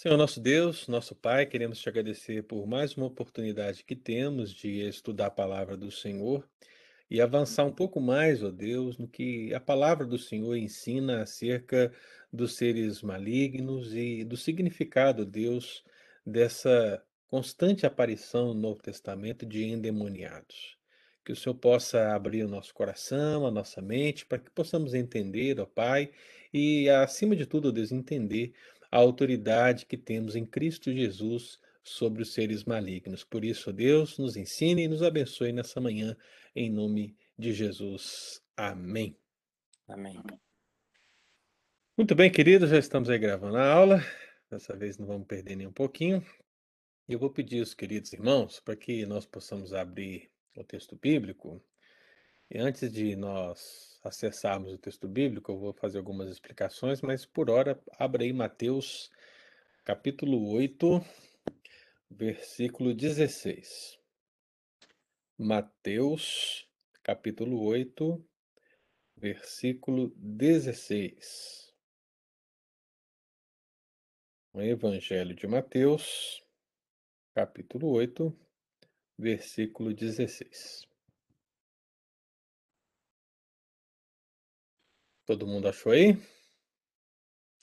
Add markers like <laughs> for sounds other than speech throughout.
Senhor nosso Deus, nosso Pai, queremos te agradecer por mais uma oportunidade que temos de estudar a palavra do Senhor e avançar um pouco mais, ó Deus, no que a palavra do Senhor ensina acerca dos seres malignos e do significado, Deus, dessa constante aparição no Novo Testamento de endemoniados. Que o Senhor possa abrir o nosso coração, a nossa mente, para que possamos entender, ó Pai, e acima de tudo, ó Deus, entender a autoridade que temos em Cristo Jesus sobre os seres malignos. Por isso, Deus, nos ensine e nos abençoe nessa manhã, em nome de Jesus. Amém. Amém. Muito bem, queridos, já estamos aí gravando a aula. Dessa vez não vamos perder nem um pouquinho. Eu vou pedir aos queridos irmãos para que nós possamos abrir o texto bíblico. E antes de nós acessarmos o texto bíblico, eu vou fazer algumas explicações, mas por hora, abra aí Mateus capítulo 8, versículo 16. Mateus capítulo 8, versículo 16. O Evangelho de Mateus, capítulo 8, versículo 16. Todo mundo achou aí?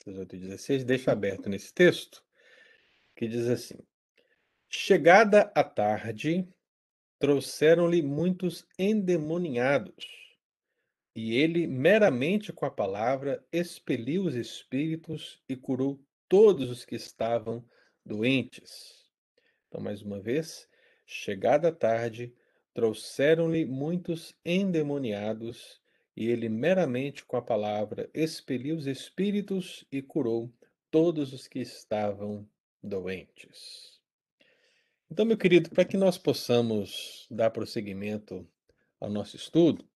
18 e 16, deixa aberto nesse texto, que diz assim: Chegada a tarde, trouxeram-lhe muitos endemoniados, e ele, meramente com a palavra, expeliu os espíritos e curou todos os que estavam doentes. Então, mais uma vez, chegada a tarde, trouxeram-lhe muitos endemoniados, e ele meramente com a palavra expeliu os espíritos e curou todos os que estavam doentes. Então, meu querido, para que nós possamos dar prosseguimento ao nosso estudo,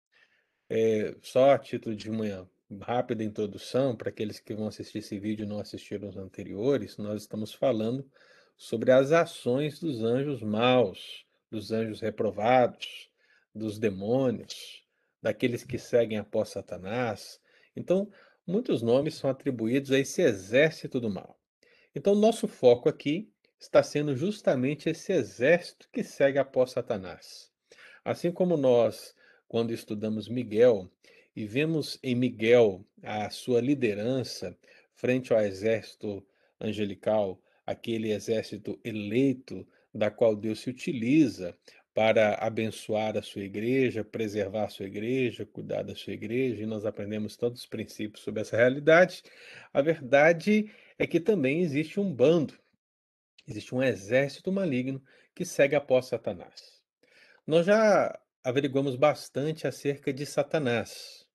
é, só a título de uma rápida introdução, para aqueles que vão assistir esse vídeo e não assistiram os anteriores, nós estamos falando sobre as ações dos anjos maus, dos anjos reprovados, dos demônios, daqueles que seguem após Satanás. Então, muitos nomes são atribuídos a esse exército do mal. Então, nosso foco aqui está sendo justamente esse exército que segue após Satanás. Assim como nós, quando estudamos Miguel e vemos em Miguel a sua liderança frente ao exército angelical, aquele exército eleito da qual Deus se utiliza para abençoar a sua igreja, preservar a sua igreja, cuidar da sua igreja, e nós aprendemos todos os princípios sobre essa realidade. A verdade é que também existe um bando, existe um exército maligno que segue após Satanás. Nós já averiguamos bastante acerca de Satanás.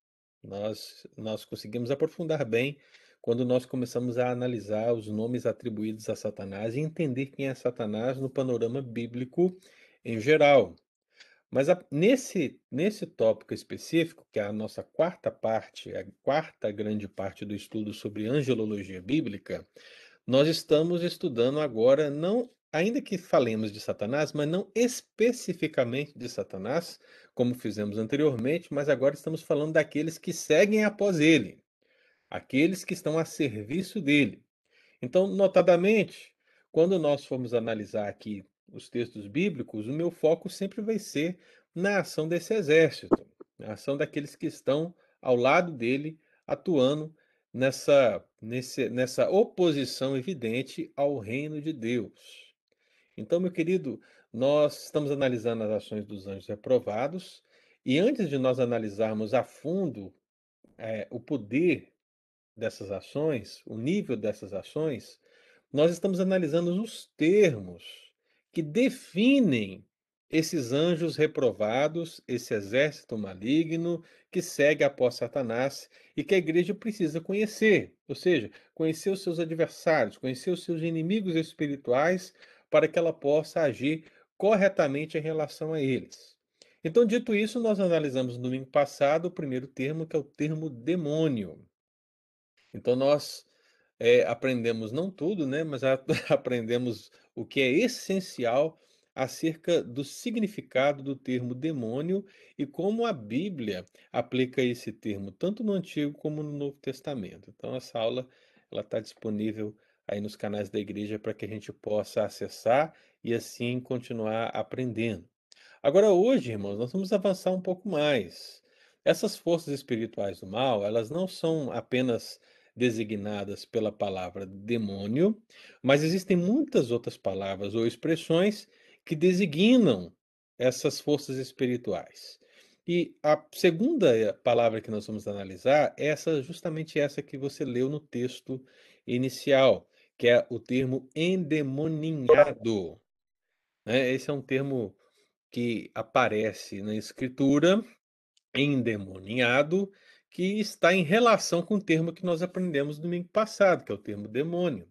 Nós, nós conseguimos aprofundar bem quando nós começamos a analisar os nomes atribuídos a Satanás e entender quem é Satanás no panorama bíblico em geral. Mas a, nesse, nesse tópico específico, que é a nossa quarta parte, a quarta grande parte do estudo sobre angelologia bíblica, nós estamos estudando agora, não ainda que falemos de Satanás, mas não especificamente de Satanás, como fizemos anteriormente, mas agora estamos falando daqueles que seguem após ele, aqueles que estão a serviço dele. Então, notadamente, quando nós formos analisar aqui os textos bíblicos, o meu foco sempre vai ser na ação desse exército, na ação daqueles que estão ao lado dele, atuando nessa, nesse, nessa oposição evidente ao reino de Deus. Então, meu querido, nós estamos analisando as ações dos anjos reprovados, e antes de nós analisarmos a fundo é, o poder dessas ações, o nível dessas ações, nós estamos analisando os termos que definem esses anjos reprovados, esse exército maligno que segue após Satanás e que a igreja precisa conhecer, ou seja, conhecer os seus adversários, conhecer os seus inimigos espirituais, para que ela possa agir corretamente em relação a eles. Então, dito isso, nós analisamos no domingo passado o primeiro termo, que é o termo demônio. Então, nós é, aprendemos não tudo, né, mas a, <laughs> aprendemos o que é essencial acerca do significado do termo demônio e como a Bíblia aplica esse termo tanto no Antigo como no Novo Testamento. Então essa aula ela está disponível aí nos canais da igreja para que a gente possa acessar e assim continuar aprendendo. Agora hoje, irmãos, nós vamos avançar um pouco mais. Essas forças espirituais do mal, elas não são apenas designadas pela palavra demônio, mas existem muitas outras palavras ou expressões que designam essas forças espirituais. E a segunda palavra que nós vamos analisar é essa, justamente essa que você leu no texto inicial, que é o termo endemoninhado. Né? Esse é um termo que aparece na escritura, endemoniado, que está em relação com o termo que nós aprendemos domingo passado, que é o termo demônio.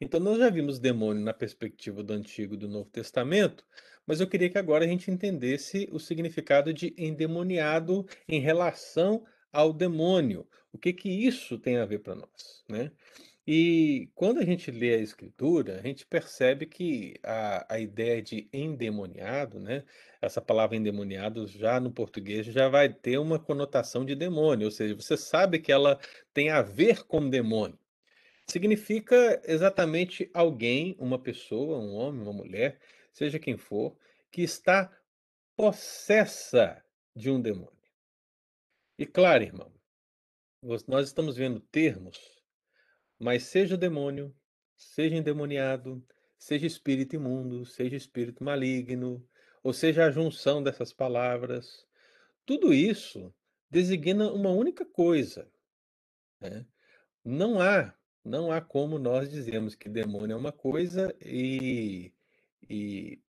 Então, nós já vimos demônio na perspectiva do Antigo e do Novo Testamento, mas eu queria que agora a gente entendesse o significado de endemoniado em relação ao demônio. O que que isso tem a ver para nós, né? E quando a gente lê a escritura, a gente percebe que a, a ideia de endemoniado, né? Essa palavra endemoniado já no português já vai ter uma conotação de demônio, ou seja, você sabe que ela tem a ver com demônio. Significa exatamente alguém, uma pessoa, um homem, uma mulher, seja quem for, que está possessa de um demônio. E claro, irmão, nós estamos vendo termos, mas seja demônio, seja endemoniado, seja espírito imundo, seja espírito maligno, ou seja a junção dessas palavras, tudo isso designa uma única coisa. Né? Não há não há como nós dizermos que demônio é uma coisa e e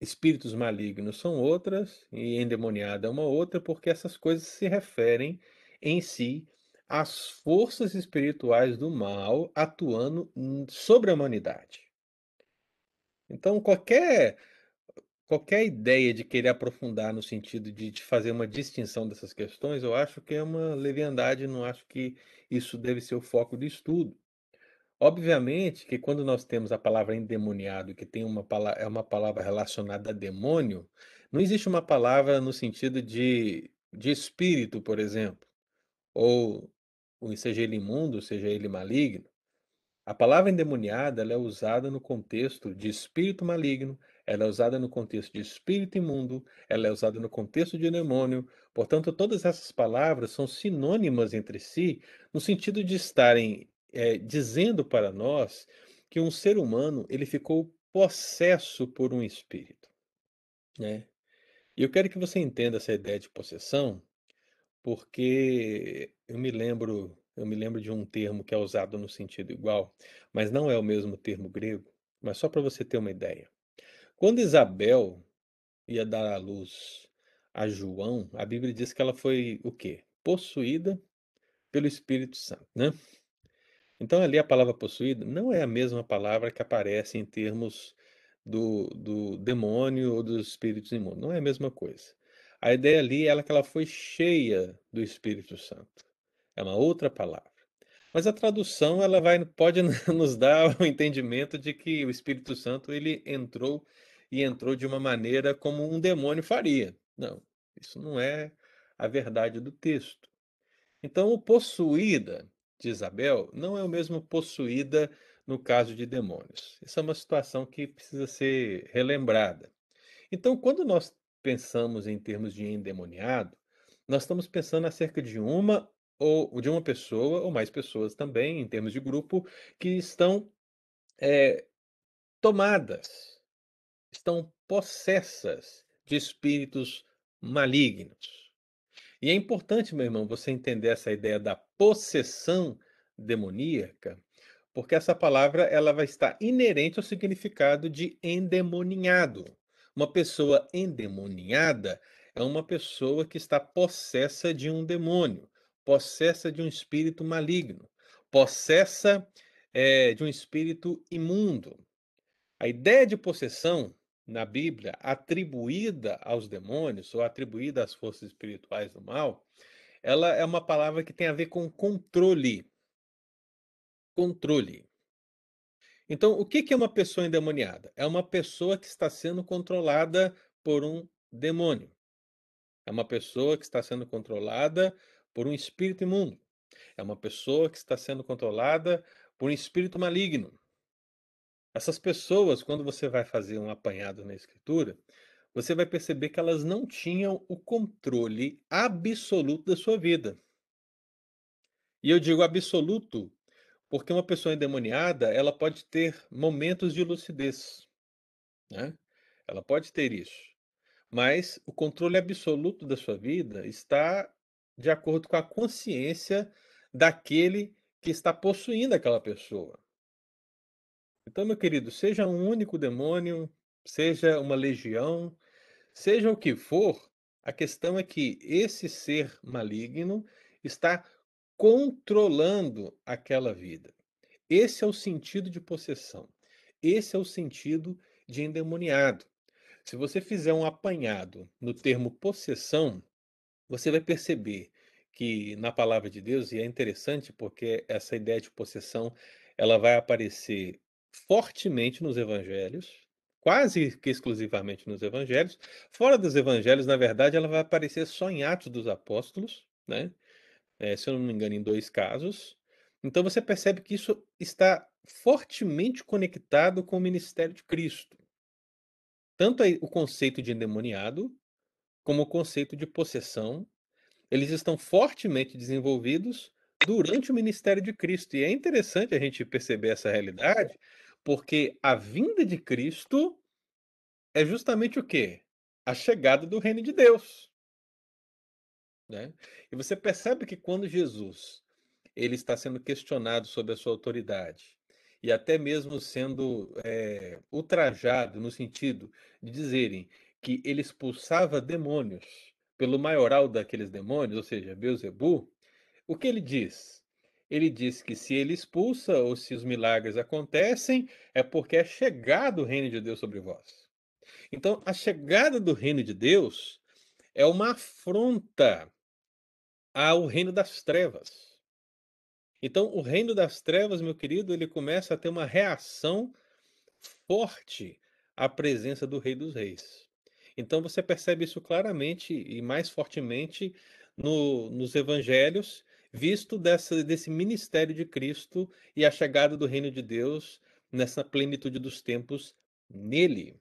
espíritos malignos são outras, e endemoniado é uma outra, porque essas coisas se referem em si às forças espirituais do mal atuando sobre a humanidade. Então qualquer qualquer ideia de querer aprofundar no sentido de de fazer uma distinção dessas questões, eu acho que é uma leviandade, não acho que isso deve ser o foco do estudo. Obviamente que quando nós temos a palavra endemoniado, que tem uma é uma palavra relacionada a demônio, não existe uma palavra no sentido de de espírito, por exemplo, ou seja ele imundo, seja ele maligno. A palavra endemoniada, é usada no contexto de espírito maligno, ela é usada no contexto de espírito imundo, ela é usada no contexto de demônio. Portanto, todas essas palavras são sinônimas entre si, no sentido de estarem é, dizendo para nós que um ser humano ele ficou possesso por um espírito, né? E eu quero que você entenda essa ideia de possessão, porque eu me lembro eu me lembro de um termo que é usado no sentido igual, mas não é o mesmo termo grego, mas só para você ter uma ideia. Quando Isabel ia dar à luz a João, a Bíblia diz que ela foi o quê? Possuída pelo Espírito Santo, né? Então ali a palavra possuída não é a mesma palavra que aparece em termos do do demônio ou dos espíritos imundos, não é a mesma coisa. A ideia ali é que ela foi cheia do Espírito Santo. É uma outra palavra. Mas a tradução ela vai <laughs> pode <laughs> nos dar o entendimento de que o Espírito Santo ele entrou e entrou de uma maneira como um demônio faria. Não, isso não é a verdade do texto. Então o possuída de Isabel não é o mesmo possuída no caso de demônios. Essa é uma situação que precisa ser relembrada. Então, quando nós pensamos em termos de endemoniado, nós estamos pensando acerca de uma ou de uma pessoa ou mais pessoas também, em termos de grupo, que estão é, tomadas, estão possessas de espíritos malignos. E é importante, meu irmão, você entender essa ideia da possessão demoníaca, porque essa palavra ela vai estar inerente ao significado de endemoniado. Uma pessoa endemoniada é uma pessoa que está possessa de um demônio possessa de um espírito maligno, possessa é, de um espírito imundo. A ideia de possessão na Bíblia, atribuída aos demônios ou atribuída às forças espirituais do mal, ela é uma palavra que tem a ver com controle. Controle. Então, o que é uma pessoa endemoniada? É uma pessoa que está sendo controlada por um demônio. É uma pessoa que está sendo controlada por um espírito imundo. É uma pessoa que está sendo controlada por um espírito maligno. Essas pessoas, quando você vai fazer um apanhado na escritura, você vai perceber que elas não tinham o controle absoluto da sua vida. E eu digo absoluto, porque uma pessoa endemoniada, ela pode ter momentos de lucidez, né? Ela pode ter isso. Mas o controle absoluto da sua vida está de acordo com a consciência daquele que está possuindo aquela pessoa. Então, meu querido, seja um único demônio, seja uma legião, seja o que for, a questão é que esse ser maligno está controlando aquela vida. Esse é o sentido de possessão. Esse é o sentido de endemoniado. Se você fizer um apanhado no termo possessão, você vai perceber que na palavra de Deus, e é interessante porque essa ideia de possessão, ela vai aparecer fortemente nos evangelhos, quase que exclusivamente nos evangelhos. Fora dos evangelhos, na verdade, ela vai aparecer só em Atos dos Apóstolos, né? Eh, se eu não me engano, em 2 casos. Então você percebe que isso está fortemente conectado com o ministério de Cristo. Tanto o conceito de endemoniado, como o conceito de possessão, eles estão fortemente desenvolvidos durante o ministério de Cristo. E é interessante a gente perceber essa realidade, porque a vinda de Cristo é justamente o quê? A chegada do reino de Deus. Né? E você percebe que quando Jesus ele está sendo questionado sobre a sua autoridade e até mesmo sendo é, ultrajado no sentido de dizerem que ele expulsava demônios pelo maioral daqueles demônios, ou seja, Beuzebu, o que ele diz? Ele diz que se ele expulsa ou se os milagres acontecem, é porque é chegado o reino de Deus sobre vós. Então, a chegada do reino de Deus é uma afronta ao reino das trevas. Então, o reino das trevas, meu querido, ele começa a ter uma reação forte à presença do Rei dos Reis. Então, você percebe isso claramente e mais fortemente no, nos evangelhos, visto dessa, desse ministério de Cristo e a chegada do reino de Deus nessa plenitude dos tempos nele.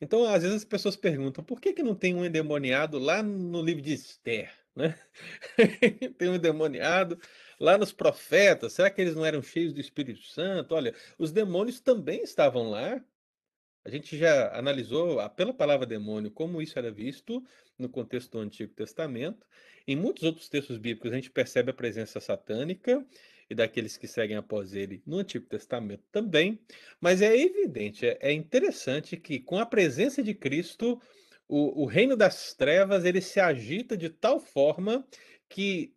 Então, às vezes as pessoas perguntam, por que, que não tem um endemoniado lá no livro de Esther? <laughs> Né? <laughs> tem um endemoniado lá nos profetas, será que eles não eram cheios do Espírito Santo? Olha, os demônios também estavam lá, a gente já analisou, a pela palavra demônio, como isso era visto no contexto do Antigo Testamento. Em muitos outros textos bíblicos, a gente percebe a presença satânica e daqueles que seguem após ele no Antigo Testamento também. Mas é evidente, é, é interessante que com a presença de Cristo, o, o reino das trevas ele se agita de tal forma que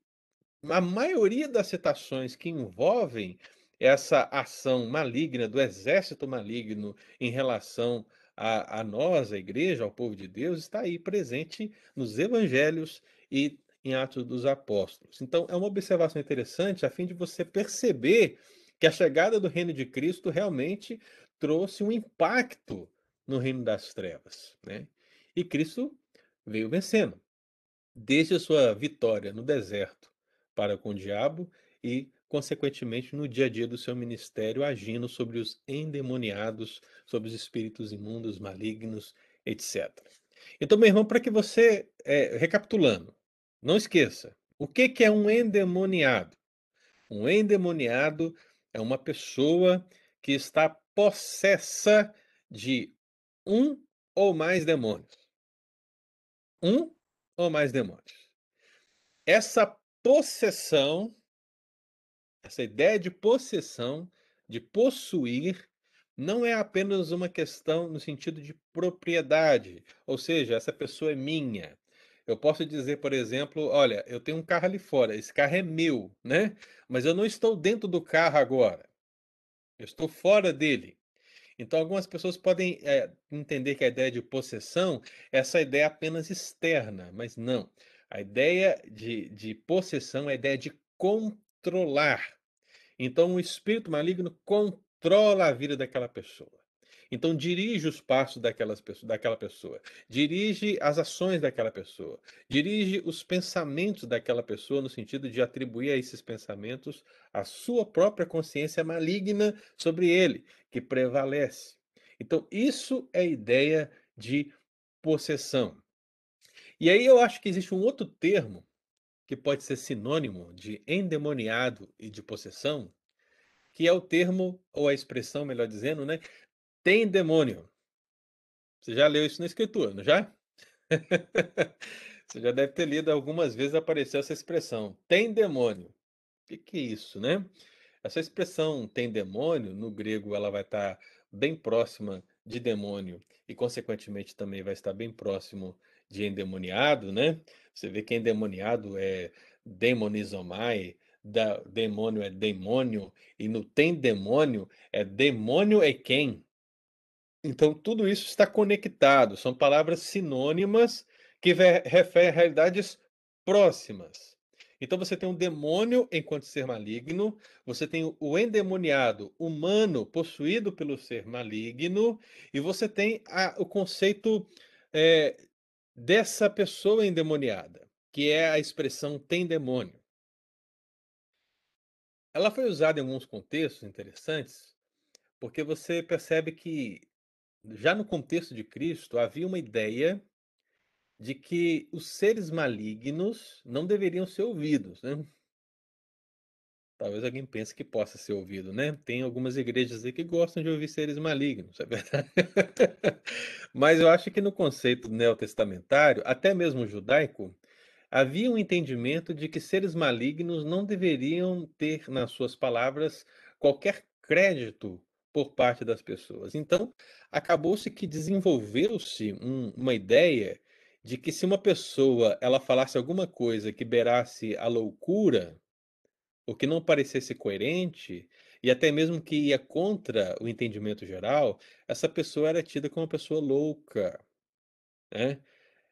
a maioria das citações que envolvem essa ação maligna do exército maligno em relação a, a nós, a igreja, ao povo de Deus, está aí presente nos evangelhos e em Atos dos Apóstolos. Então, é uma observação interessante a fim de você perceber que a chegada do reino de Cristo realmente trouxe um impacto no reino das trevas. Né? E Cristo veio vencendo, desde a sua vitória no deserto para com o diabo e consequentemente, no dia a dia do seu ministério, agindo sobre os endemoniados, sobre os espíritos imundos, malignos, etc. Então, meu irmão, para que você, é, recapitulando, não esqueça, o que, que é um endemoniado? Um endemoniado é uma pessoa que está possessa de um ou mais demônios. Um ou mais demônios. Essa possessão essa ideia de possessão, de possuir, não é apenas uma questão no sentido de propriedade, ou seja, essa pessoa é minha. Eu posso dizer, por exemplo, olha, eu tenho um carro ali fora, esse carro é meu, né? Mas eu não estou dentro do carro agora. Eu estou fora dele. Então, algumas pessoas podem é, entender que a ideia de possessão é essa ideia apenas externa, mas não. A ideia de, de possessão é a ideia de controlar. Então, o espírito maligno controla a vida daquela pessoa. Então dirige os passos daquelas daquela pessoa, dirige as ações daquela pessoa, dirige os pensamentos daquela pessoa, no sentido de atribuir a esses pensamentos a sua própria consciência maligna sobre ele, que prevalece. Então isso é a ideia de possessão. E aí eu acho que existe um outro termo, que pode ser sinônimo de endemoniado e de possessão, que é o termo, ou a expressão, melhor dizendo, né, tem demônio. Você já leu isso na escritura, não já? <laughs> Você já deve ter lido algumas vezes apareceu essa expressão, tem demônio. O que, que é isso, né? Essa expressão tem demônio, no grego ela vai estar bem próxima de demônio e consequentemente também vai estar bem próximo de endemoniado, né? Você vê que endemoniado é demonizomai, da demônio é demônio, e no tem demônio é demônio é quem. Então tudo isso está conectado, são palavras sinônimas que referem a realidades próximas. Então você tem um demônio enquanto ser maligno, você tem o endemoniado humano possuído pelo ser maligno, e você tem a, o conceito é, dessa pessoa endemoniada, que é a expressão tem demônio. Ela foi usada em alguns contextos interessantes, porque você percebe que já no contexto de Cristo havia uma ideia de que os seres malignos não deveriam ser ouvidos, né? Talvez alguém pense que possa ser ouvido, né? Tem algumas igrejas aí que gostam de ouvir seres malignos, <laughs> é verdade. Mas eu acho que no conceito neotestamentário, até mesmo judaico, havia um entendimento de que seres malignos não deveriam ter nas suas palavras qualquer crédito por parte das pessoas. Então, acabou-se que desenvolveu-se um, uma ideia de que se uma pessoa ela falasse alguma coisa que beirasse a loucura, o que não parecesse coerente, e até mesmo que ia contra o entendimento geral, essa pessoa era tida como uma pessoa louca, né?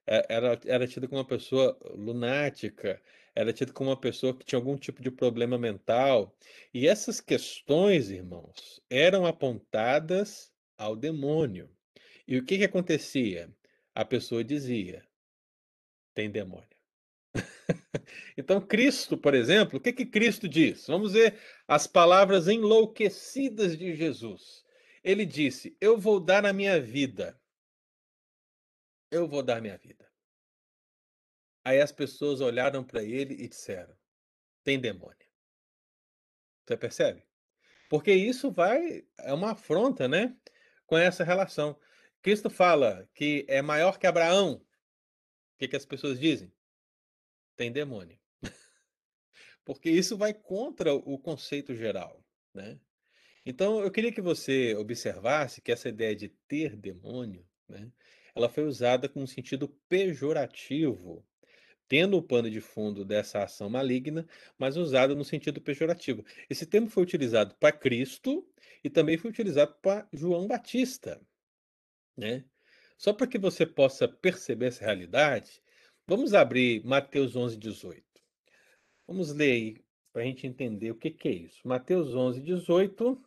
Era, era tida como uma pessoa lunática, era tida como uma pessoa que tinha algum tipo de problema mental. E essas questões, irmãos, eram apontadas ao demônio. E o que, que acontecia? a pessoa dizia: tem demônio. <laughs> então, Cristo, por exemplo, o que, que Cristo diz? Vamos ver as palavras enlouquecidas de Jesus. Ele disse: Eu vou dar a minha vida. Eu vou dar minha vida. Aí as pessoas olharam para ele e disseram: Tem demônio. Você percebe? Porque isso vai. É uma afronta, né? Com essa relação. Cristo fala que é maior que Abraão. O que, que as pessoas dizem? Tem demônio. Porque isso vai contra o conceito geral, né? Então, eu queria que você observasse que essa ideia de ter demônio, né, ela foi usada com um sentido pejorativo, tendo o pano de fundo dessa ação maligna, mas usada no sentido pejorativo. Esse termo foi utilizado para Cristo e também foi utilizado para João Batista. Né? Só para que você possa perceber essa realidade, vamos abrir Mateus 11, 18. Vamos ler aí para a gente entender o que, que é isso. Mateus 11, 18.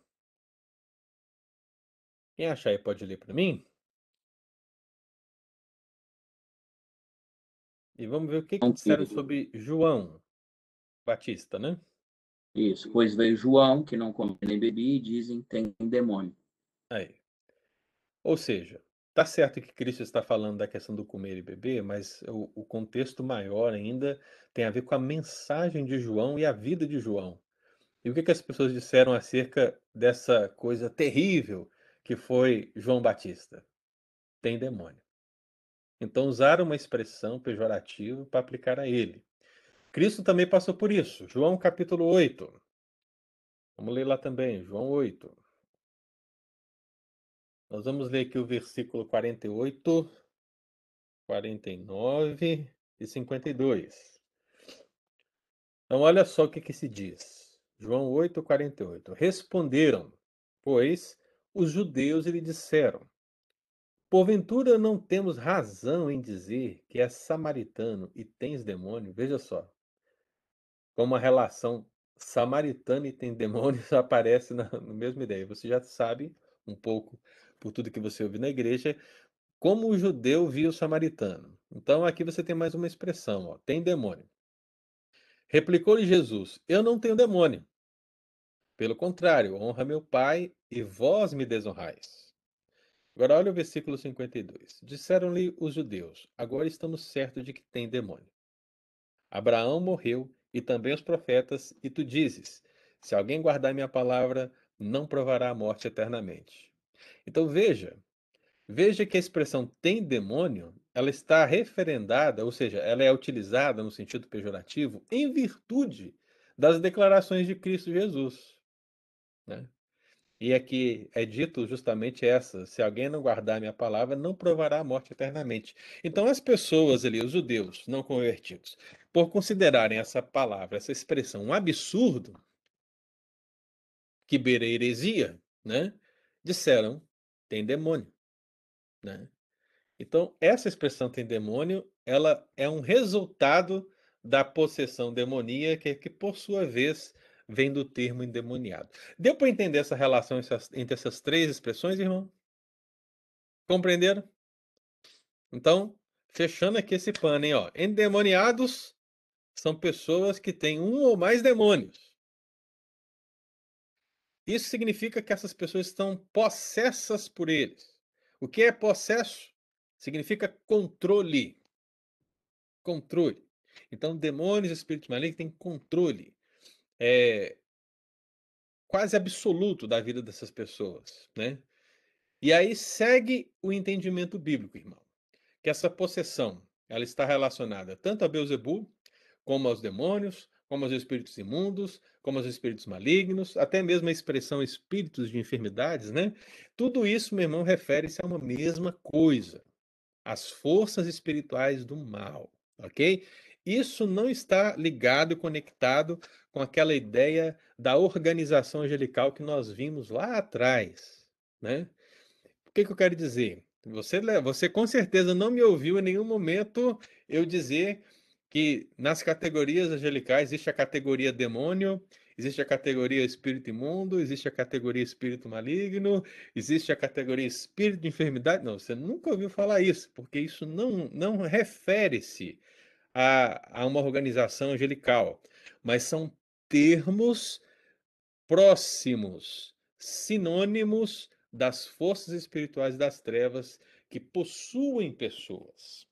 Quem achar aí pode ler para mim? E vamos ver o que, que disseram sobre João Batista, né? Isso, pois veio João, que não come nem bebia, e dizem tem demônio. Aí. Ou seja, tá certo que Cristo está falando da questão do comer e beber, mas o, o contexto maior ainda tem a ver com a mensagem de João e a vida de João. E o que, que as pessoas disseram acerca dessa coisa terrível que foi João Batista? Tem demônio. Então usaram uma expressão pejorativa para aplicar a ele. Cristo também passou por isso. João capítulo 8. Vamos ler lá também, João 8. Nós vamos ler aqui o versículo 48, 49 e 52. Então, olha só o que, que se diz. João 8, 48. Responderam, pois, os judeus lhe disseram: Porventura não temos razão em dizer que és samaritano e tens demônio? Veja só. Como a relação samaritano e tem demônio <laughs> aparece na, na mesma ideia. Você já sabe um pouco por tudo que você ouve na igreja, como o judeu via o samaritano. Então aqui você tem mais uma expressão, ó, tem demônio. Replicou-lhe Jesus: Eu não tenho demônio. Pelo contrário, honra meu Pai e vós me desonrais. Agora olha o versículo 52. Disseram-lhe os judeus: Agora estamos certos de que tem demônio. Abraão morreu e também os profetas, e tu dizes: Se alguém guardar minha palavra, não provará a morte eternamente. Então veja, veja que a expressão tem demônio, ela está referendada, ou seja, ela é utilizada no sentido pejorativo em virtude das declarações de Cristo Jesus. Né? E aqui é dito justamente essa: se alguém não guardar minha palavra, não provará a morte eternamente. Então, as pessoas ali, os judeus não convertidos, por considerarem essa palavra, essa expressão um absurdo, que beira heresia, né? Disseram, tem demônio, né? Então, essa expressão tem demônio, ela é um resultado da possessão demoníaca que, por sua vez, vem do termo endemoniado. Deu para entender essa relação entre essas três expressões, irmão? Compreenderam? Então, fechando aqui esse pano, hein, ó. Endemoniados são pessoas que têm um ou mais demônios. Isso significa que essas pessoas estão possessas por eles. O que é possesso? Significa controle. Controle. Então, demônios e espíritos malignos têm controle é, quase absoluto da vida dessas pessoas, né? E aí segue o entendimento bíblico, irmão, que essa possessão ela está relacionada tanto a Beuzebu, como aos demônios, como aos espíritos imundos, como aos espíritos malignos, até mesmo a expressão espíritos de enfermidades, né? Tudo isso, meu irmão, refere-se a uma mesma coisa, as forças espirituais do mal, ok? Isso não está ligado e conectado com aquela ideia da organização angelical que nós vimos lá atrás, né? O que, que eu quero dizer? Você, você com certeza não me ouviu em nenhum momento eu dizer que nas categorias angelicais existe a categoria demônio, existe a categoria espírito imundo, existe a categoria espírito maligno, existe a categoria espírito de enfermidade. Não, você nunca ouviu falar isso, porque isso não, não refere-se a, a uma organização angelical, mas são termos próximos, sinônimos das forças espirituais das trevas que possuem pessoas.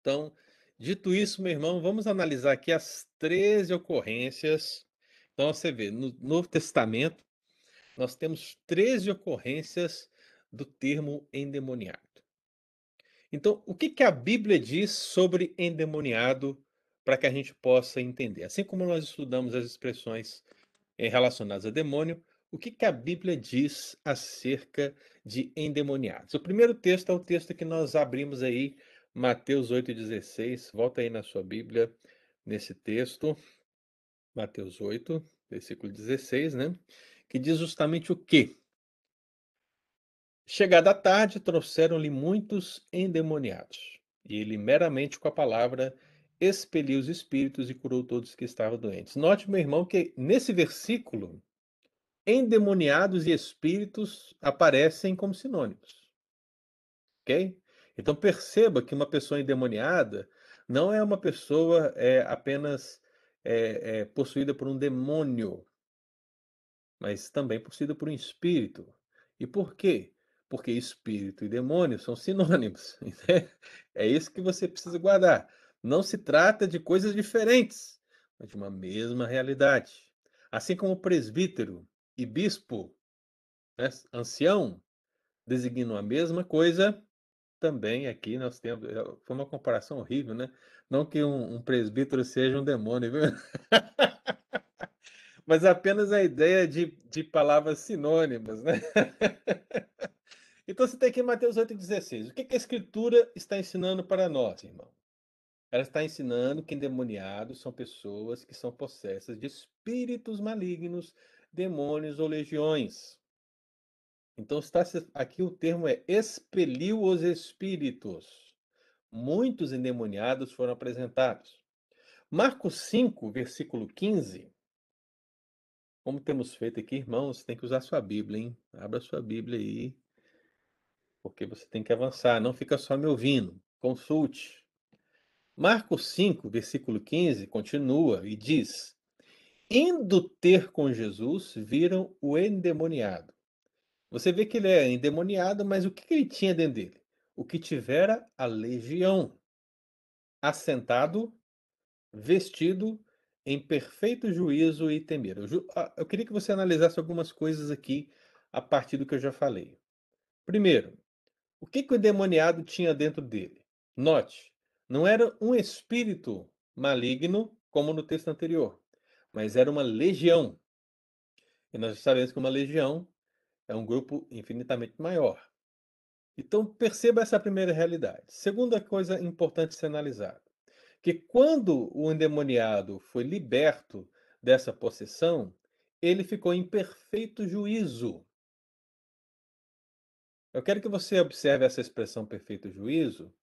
Então, dito isso, meu irmão, vamos analisar aqui as 13 ocorrências. Então, você vê, no Novo Testamento, nós temos 13 ocorrências do termo endemoniado. Então, o que, que a Bíblia diz sobre endemoniado para que a gente possa entender? Assim como nós estudamos as expressões eh, relacionadas a demônio, o que, que a Bíblia diz acerca de endemoniados? O primeiro texto é o texto que nós abrimos aí, Mateus 8,16. Volta aí na sua Bíblia, nesse texto, Mateus 8, versículo 16, né? Que diz justamente o quê? Chegada a tarde, trouxeram-lhe muitos endemoniados, e ele, meramente com a palavra, expeliu os espíritos e curou todos que estavam doentes. Note, meu irmão, que nesse versículo, endemoniados e espíritos aparecem como sinônimos. Ok? Então perceba que uma pessoa endemoniada não é uma pessoa é, apenas é, é, possuída por um demônio, mas também possuída por um espírito. E por quê? porque espírito e demônio são sinônimos. <laughs> Né? É isso que você precisa guardar. Não se trata de coisas diferentes, mas de uma mesma realidade. Assim como presbítero e bispo, né, ancião, designam a mesma coisa, também aqui nós temos. É, foi uma comparação horrível, né? Não que um, um presbítero seja um demônio, viu? <laughs> mas apenas a ideia de, de palavras sinônimas, né? <laughs> Então você tem aqui Mateus 8,16. O que, que a Escritura está ensinando para nós, irmão? Ela está ensinando que endemoniados são pessoas que são possessas de espíritos malignos, demônios ou legiões. Então está aqui o termo é expeliu os espíritos. Muitos endemoniados foram apresentados. Marcos 5, versículo 15, como temos feito aqui, irmãos, tem que usar sua Bíblia, hein? Abra sua Bíblia aí, porque você tem que avançar, não fica só me ouvindo. Consulte. Marcos 5, versículo 15, continua e diz: Indo ter com Jesus, viram o endemoniado. Você vê que ele é endemoniado, mas o que ele tinha dentro dele? O que tivera a legião, assentado, vestido em perfeito juízo e temer. Eu, eu queria que você analisasse algumas coisas aqui a partir do que eu já falei. Primeiro, o que, que o endemoniado tinha dentro dele? Note, não era um espírito maligno como no texto anterior, mas era uma legião. E nós sabemos que uma legião é um grupo infinitamente maior. Então perceba essa primeira realidade. Segunda coisa importante ser analisada que quando o endemoniado foi liberto dessa possessão, ele ficou em perfeito juízo. Eu quero que você observe essa expressão perfeito juízo,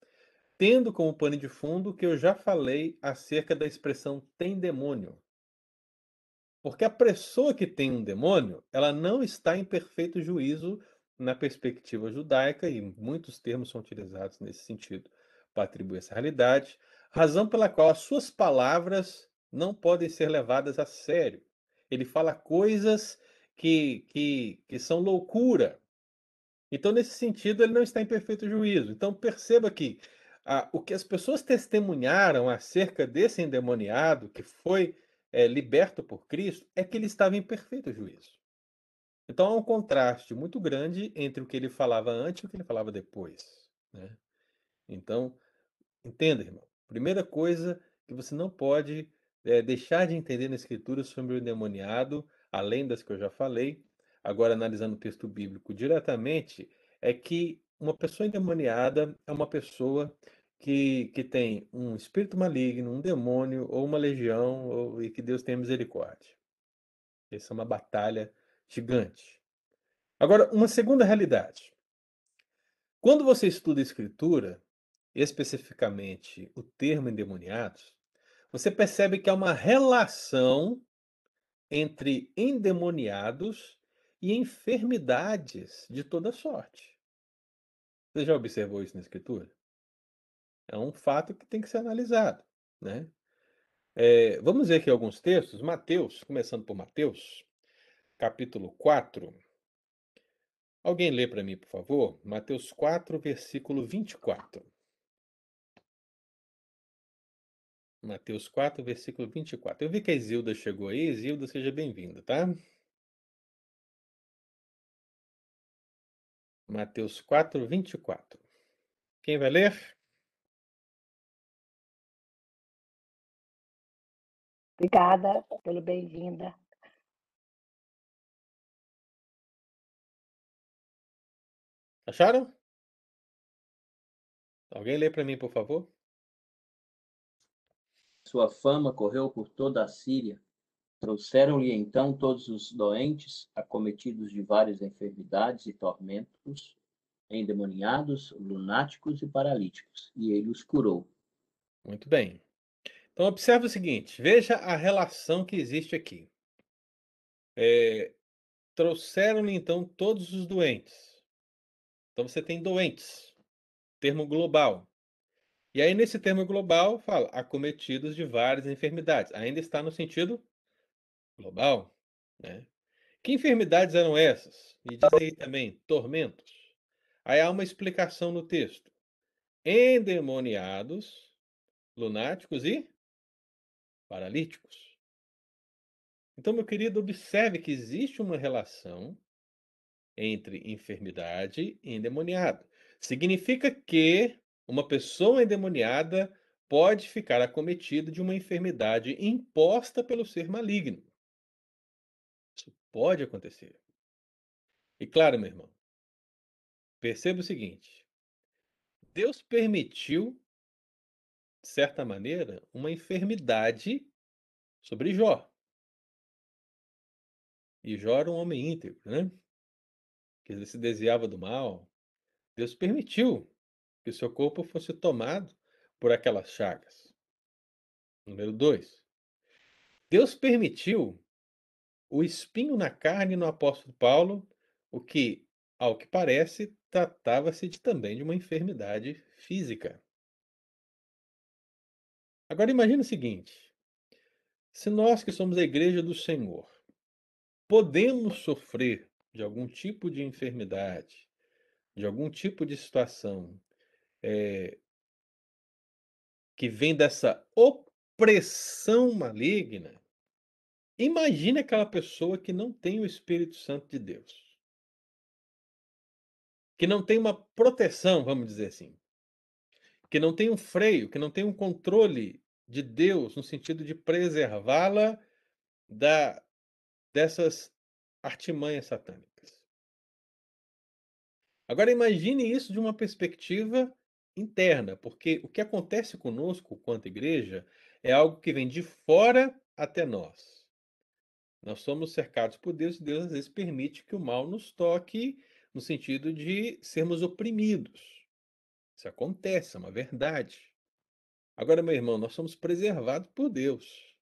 tendo como pano de fundo que eu já falei acerca da expressão tem demônio. Porque a pessoa que tem um demônio, ela não está em perfeito juízo na perspectiva judaica, e muitos termos são utilizados nesse sentido para atribuir essa realidade razão pela qual as suas palavras não podem ser levadas a sério. Ele fala coisas que, que, que são loucura. Então, nesse sentido, ele não está em perfeito juízo. Então, perceba que o que as pessoas testemunharam acerca desse endemoniado que foi é, liberto por Cristo é que ele estava em perfeito juízo. Então, há um contraste muito grande entre o que ele falava antes e o que ele falava depois. Né? Então, entenda, irmão. Primeira coisa que você não pode é, deixar de entender na Escritura sobre o endemoniado, além das que eu já falei, agora analisando o texto bíblico diretamente, é que uma pessoa endemoniada é uma pessoa que, que tem um espírito maligno, um demônio ou uma legião, ou, e que Deus tenha misericórdia. Essa é uma batalha gigante. Agora, uma segunda realidade. Quando você estuda a Escritura, especificamente o termo endemoniados, você percebe que há uma relação entre endemoniados e enfermidades de toda sorte. Você já observou isso na Escritura? É um fato que tem que ser analisado. Né? É, vamos ver aqui alguns textos. Mateus, começando por Mateus, capítulo 4. Alguém lê para mim, por favor? Mateus 4, versículo 24. Mateus 4, versículo 24. Eu vi que a Isilda chegou aí. Isilda, seja bem-vinda, tá? Mateus 4, 24. Quem vai ler? Obrigada pelo bem-vinda. Acharam? Alguém lê para mim, por favor? Sua fama correu por toda a Síria. Trouxeram-lhe então todos os doentes, acometidos de várias enfermidades e tormentos, endemoniados, lunáticos e paralíticos, e ele os curou. Muito bem. Então, observe o seguinte: veja a relação que existe aqui. É, Trouxeram-lhe então todos os doentes. Então, você tem doentes, termo global. E aí, nesse termo global, fala acometidos de várias enfermidades. Ainda está no sentido global. Né? Que enfermidades eram essas? E diz aí também, tormentos. Aí há uma explicação no texto. Endemoniados, lunáticos e paralíticos. Então, meu querido, observe que existe uma relação entre enfermidade e endemoniado. Significa que uma pessoa endemoniada pode ficar acometida de uma enfermidade imposta pelo ser maligno. Isso pode acontecer. E claro, meu irmão, perceba o seguinte: Deus permitiu, de certa maneira, uma enfermidade sobre Jó. E Jó era um homem íntegro, né? Que ele se desviava do mal. Deus permitiu que seu corpo fosse tomado por aquelas chagas. Número 2. Deus permitiu o espinho na carne no apóstolo Paulo, o que, ao que parece, tratava-se de, também de uma enfermidade física. Agora imagine o seguinte: se nós que somos a igreja do Senhor podemos sofrer de algum tipo de enfermidade, de algum tipo de situação é, que vem dessa opressão maligna, imagine aquela pessoa que não tem o Espírito Santo de Deus. Que não tem uma proteção, vamos dizer assim. Que não tem um freio, que não tem um controle de Deus no sentido de preservá-la da dessas artimanhas satânicas. Agora imagine isso de uma perspectiva interna, porque o que acontece conosco quanto igreja é algo que vem de fora até nós. Nós somos cercados por Deus e Deus às vezes permite que o mal nos toque no sentido de sermos oprimidos. Isso acontece, é uma verdade. Agora, meu irmão, nós somos preservados por Deus.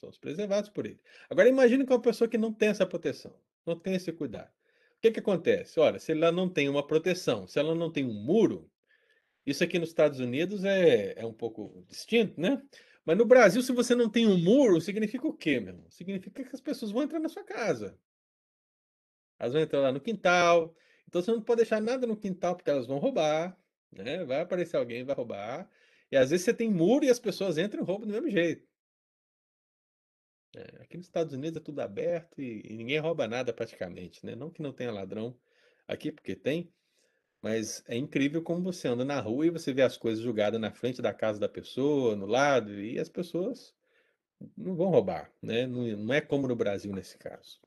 Somos preservados por Ele. Agora, imagine que uma pessoa que não tem essa proteção, não tem esse cuidado que, que acontece? Olha, se ela não tem uma proteção, se ela não tem um muro, isso aqui nos Estados Unidos é, é um pouco distinto, né? Mas no Brasil, se você não tem um muro, significa o quê, meu irmão? Significa que as pessoas vão entrar na sua casa. Elas vão entrar lá no quintal. Então você não pode deixar nada no quintal, porque elas vão roubar. Né? Vai aparecer alguém, vai roubar. E às vezes você tem muro e as pessoas entram e roubam do mesmo jeito. É, aqui nos Estados Unidos é tudo aberto e, e, ninguém rouba nada praticamente, né? Não que não tenha ladrão aqui, porque tem, mas é incrível como você anda na rua e você vê as coisas jogadas na frente da casa da pessoa, no lado, e as pessoas não vão roubar, né? Não, não é como no Brasil nesse caso.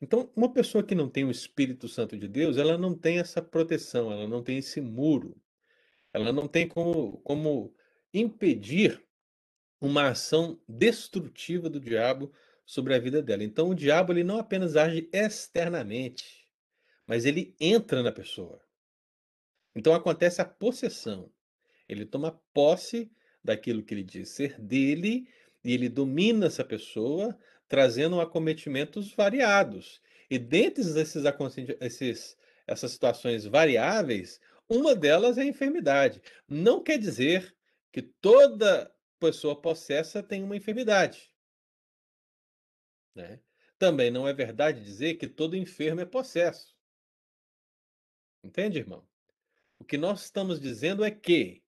Então, uma pessoa que não tem o Espírito Santo de Deus, ela não tem essa proteção, ela não tem esse muro, ela não tem como, como impedir uma ação destrutiva do diabo sobre a vida dela. Então o diabo ele não apenas age externamente, mas ele entra na pessoa. Então acontece a possessão. Ele toma posse daquilo que ele diz ser dele e ele domina essa pessoa, trazendo acometimentos variados. E dentre esses, esses, essas situações variáveis, uma delas é a enfermidade. Não quer dizer que toda pessoa possessa tem uma enfermidade. Né? Também não é verdade dizer que todo enfermo é possesso. Entende, irmão? O que nós estamos dizendo é que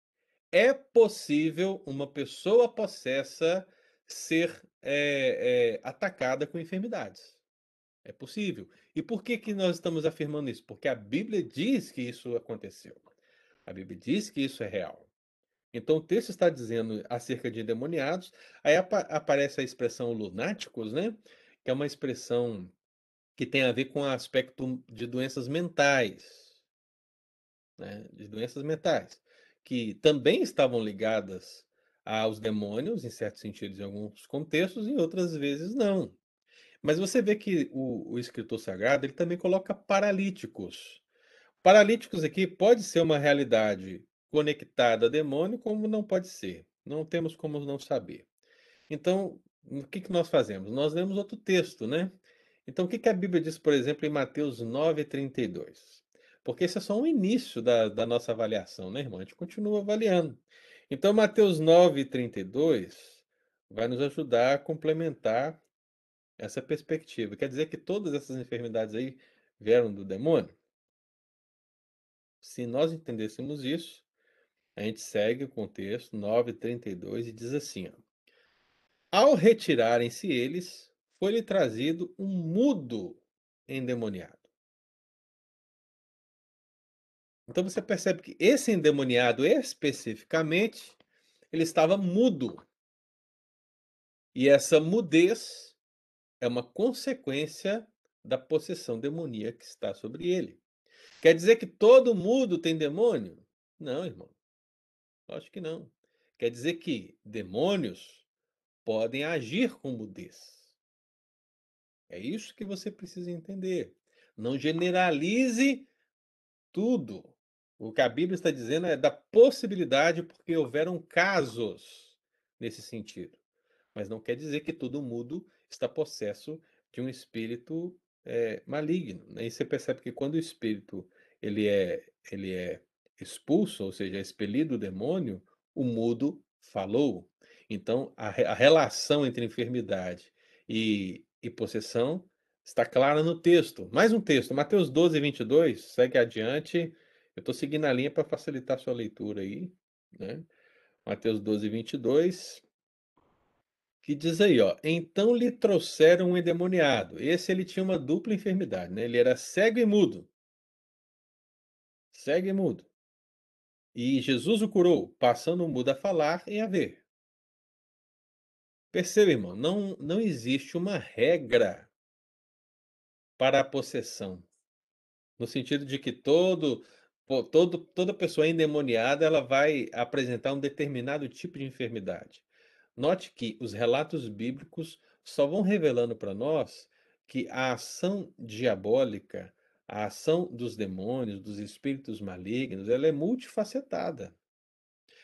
é possível uma pessoa possessa ser é, é, atacada com enfermidades. É possível. E por que, que nós estamos afirmando isso? Porque a Bíblia diz que isso aconteceu. A Bíblia diz que isso é real. Então o texto está dizendo acerca de endemoniados, aí apa aparece a expressão lunáticos, né? Que é uma expressão que tem a ver com o aspecto de doenças mentais, né? De doenças mentais, que também estavam ligadas aos demônios, em certos sentidos, em alguns contextos, em outras vezes não. Mas você vê que o, o escritor sagrado ele também coloca paralíticos. Paralíticos aqui pode ser uma realidade conectada a demônio, como não pode ser. Não temos como não saber. Então, o que, que nós fazemos? Nós lemos outro texto, né? Então, o que, que a Bíblia diz, por exemplo, em Mateus 9, 32? Porque esse é só um início da, da nossa avaliação, né, irmão? A gente continua avaliando. Então, Mateus 9, 32 vai nos ajudar a complementar essa perspectiva. Quer dizer que todas essas enfermidades aí vieram do demônio? Se nós entendêssemos isso, a gente segue o contexto 9:32 e diz assim: ó, Ao retirarem-se eles, foi-lhe trazido um mudo endemoniado. Então você percebe que esse endemoniado especificamente, ele estava mudo. E essa mudez é uma consequência da possessão demoníaca que está sobre ele. Quer dizer que todo mudo tem demônio? Não, irmão. Acho que não. Quer dizer que demônios podem agir com mudez. É isso que você precisa entender. Não generalize tudo. O que a Bíblia está dizendo é da possibilidade, porque houveram casos nesse sentido. Mas não quer dizer que todo mundo está possesso de um espírito é, maligno. Né? E você percebe que quando o espírito ele é, ele é expulso, ou seja, é expelido o demônio, o mudo falou. Então, a, a relação entre enfermidade e, e possessão está clara no texto. Mais um texto, Mateus 12, 22, segue adiante. Eu estou seguindo a linha para facilitar a sua leitura aí. Né? Mateus 12, 22 que diz aí, ó, então lhe trouxeram um endemoniado. Esse ele tinha uma dupla enfermidade, né? Ele era cego e mudo. Cego e mudo. E Jesus o curou, passando o mudo a falar e a ver. Perceba, irmão, não, não existe uma regra para a possessão. No sentido de que todo, todo, toda pessoa endemoniada ela vai apresentar um determinado tipo de enfermidade. Note que os relatos bíblicos só vão revelando para nós que a ação diabólica, a ação dos demônios, dos espíritos malignos, ela é multifacetada.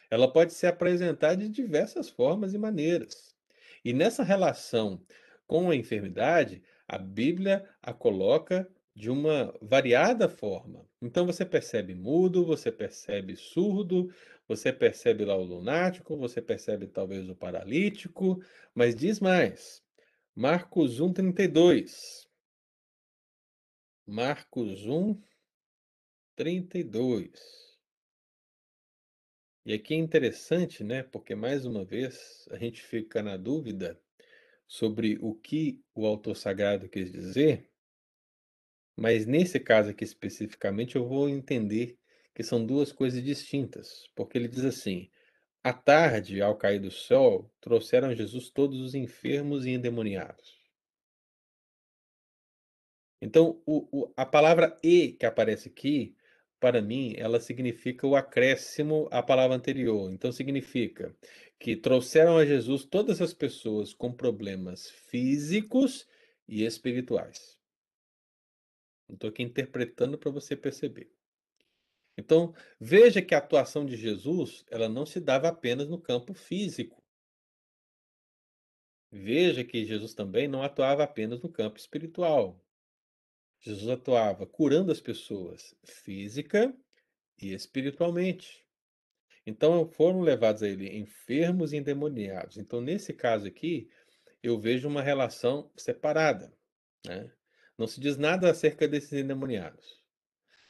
Ela pode ser apresentada de diversas formas e maneiras. E nessa relação com a enfermidade, a Bíblia a coloca de uma variada forma. Então você percebe mudo, você percebe surdo, você percebe lá o lunático, você percebe talvez o paralítico, mas diz mais. Marcos 1, 32. Marcos 1, 32. E aqui é interessante, né? Porque mais uma vez a gente fica na dúvida sobre o que o autor sagrado quis dizer, mas nesse caso aqui especificamente eu vou entender que são duas coisas distintas, porque ele diz assim: à tarde, ao cair do sol, trouxeram a Jesus todos os enfermos e endemoniados. Então, o, o, a palavra e que aparece aqui, para mim, ela significa o acréscimo à palavra anterior. Então, significa que trouxeram a Jesus todas as pessoas com problemas físicos e espirituais. Estou aqui interpretando para você perceber. Então, veja que a atuação de Jesus, ela não se dava apenas no campo físico. Veja que Jesus também não atuava apenas no campo espiritual. Jesus atuava curando as pessoas física e espiritualmente. Então foram levados a ele enfermos e endemoniados. Então, nesse caso aqui, eu vejo uma relação separada. Né? Não se diz nada acerca desses endemoniados.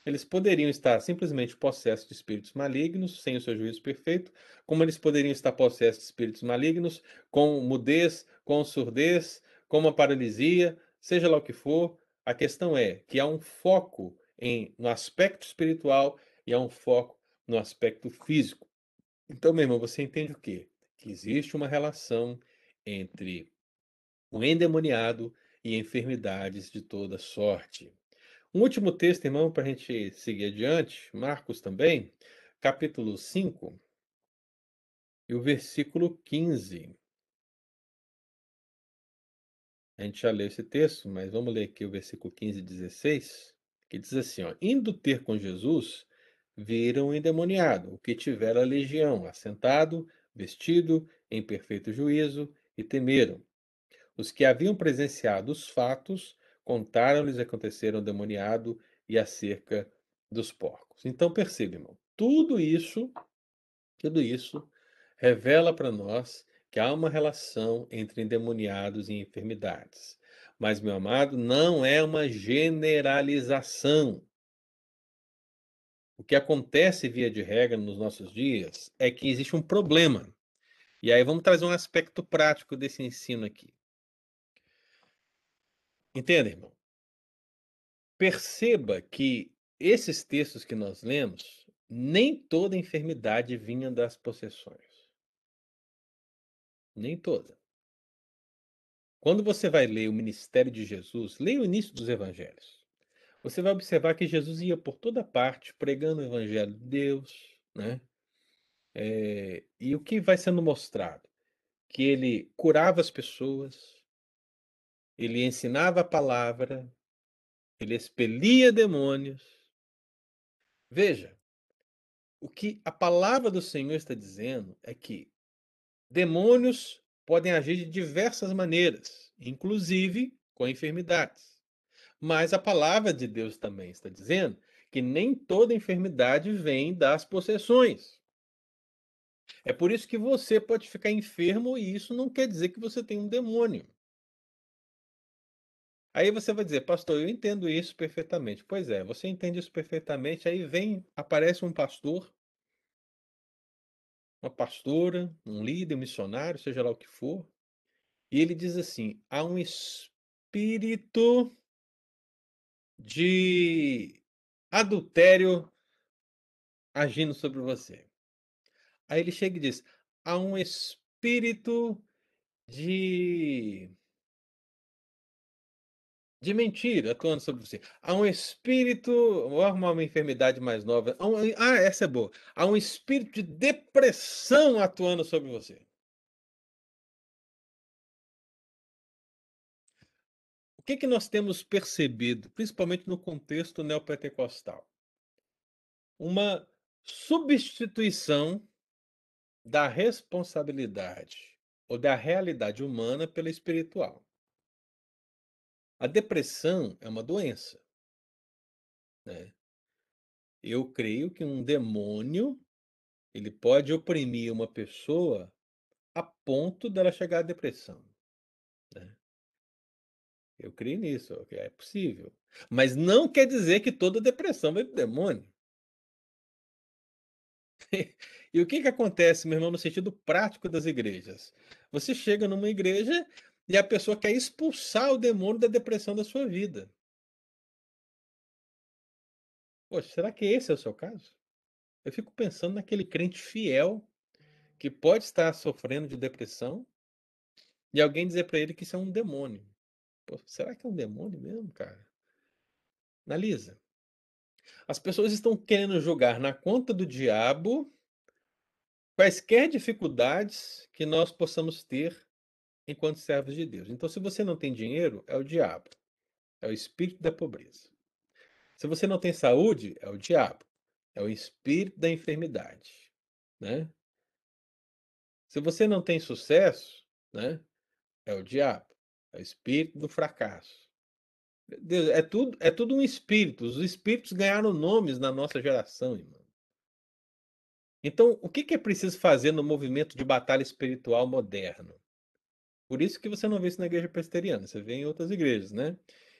Eles poderiam estar simplesmente possessos de espíritos malignos, sem o seu juízo perfeito, como eles poderiam estar possessos de espíritos malignos, com mudez, com surdez, com uma paralisia, seja lá o que for. A questão é que há um foco em, no aspecto espiritual e há um foco no aspecto físico. Então, meu irmão, você entende o quê? Que existe uma relação entre o endemoniado e enfermidades de toda sorte. Um último texto, irmão, para a gente seguir adiante, Marcos também, capítulo 5, e o versículo 15. A gente já leu esse texto, mas vamos ler aqui o versículo 15 e 16, que diz assim: ó, Indo ter com Jesus, viram o endemoniado, o que tivera a legião, assentado, vestido, em perfeito juízo, e temeram. Os que haviam presenciado os fatos contaram-lhes aconteceram demoniado e acerca dos porcos. Então perceba, irmão, tudo isso, tudo isso revela para nós que há uma relação entre endemoniados e enfermidades. Mas, meu amado, não é uma generalização. O que acontece, via de regra, nos nossos dias é que existe um problema. E aí vamos trazer um aspecto prático desse ensino aqui. Entende, irmão? Perceba que esses textos que nós lemos, nem toda enfermidade vinha das possessões. Nem toda. Quando você vai ler o ministério de Jesus, leia o início dos evangelhos. Você vai observar que Jesus ia por toda parte pregando o evangelho de Deus, né? É, e o que vai sendo mostrado? Que ele curava as pessoas, ele ensinava a palavra, ele expelia demônios. Veja, o que a palavra do Senhor está dizendo é que demônios podem agir de diversas maneiras, inclusive com enfermidades. Mas a palavra de Deus também está dizendo que nem toda enfermidade vem das possessões. É por isso que você pode ficar enfermo e isso não quer dizer que você tem um demônio. Aí você vai dizer, pastor, eu entendo isso perfeitamente. Pois é, você entende isso perfeitamente. Aí vem, aparece um pastor, uma pastora, um líder, um missionário, seja lá o que for, e ele diz assim: há um espírito de adultério agindo sobre você. Aí ele chega e diz: há um espírito de de mentira atuando sobre você. Há um espírito, vou arrumar uma enfermidade mais nova. Um, ah, essa é boa. Há um espírito de depressão atuando sobre você. O que, que nós temos percebido, principalmente no contexto neopentecostal? Uma substituição da responsabilidade ou da realidade humana pela espiritual. A depressão é uma doença. Né? Eu creio que um demônio ele pode oprimir uma pessoa a ponto dela chegar à depressão. Né? Eu creio nisso, é possível. Mas não quer dizer que toda depressão vem do demônio. <laughs> e o que, que acontece, meu irmão, no sentido prático das igrejas? Você chega numa igreja e a pessoa quer expulsar o demônio da depressão da sua vida. Poxa, será que esse é o seu caso? Eu fico pensando naquele crente fiel que pode estar sofrendo de depressão e alguém dizer para ele que isso é um demônio. Pô, será que é um demônio mesmo, cara? Analisa. As pessoas estão querendo jogar na conta do diabo quaisquer dificuldades que nós possamos ter enquanto servos de Deus. Então, se você não tem dinheiro, é o diabo, é o espírito da pobreza. Se você não tem saúde, é o diabo, é o espírito da enfermidade, né? Se você não tem sucesso, né? É o diabo, é o espírito do fracasso. Deus, é tudo, é tudo um espírito. Os espíritos ganharam nomes na nossa geração, irmão. Então, o que, que é preciso fazer no movimento de batalha espiritual moderno? Por isso que você não vê isso na igreja presbiteriana, você vê em outras igrejas, né?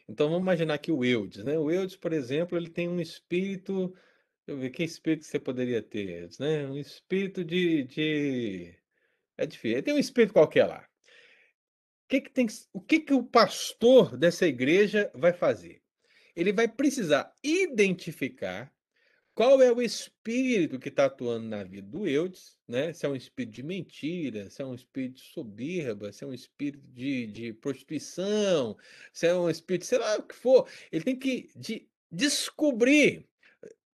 Então vamos imaginar que o Eudes, né? O Eudes, por exemplo, ele tem um espírito. Deixa eu ver, que espírito você poderia ter, né? Um espírito de, de. É difícil. Ele tem um espírito qualquer lá. O que, que, tem, o que, que o pastor dessa igreja vai fazer? Ele vai precisar identificar qual é o espírito que está atuando na vida do Eudes, né? Se é um espírito de mentira, se é um espírito de soberba, se é um espírito de, de prostituição, se é um espírito, sei lá o que for. Ele tem que de, descobrir.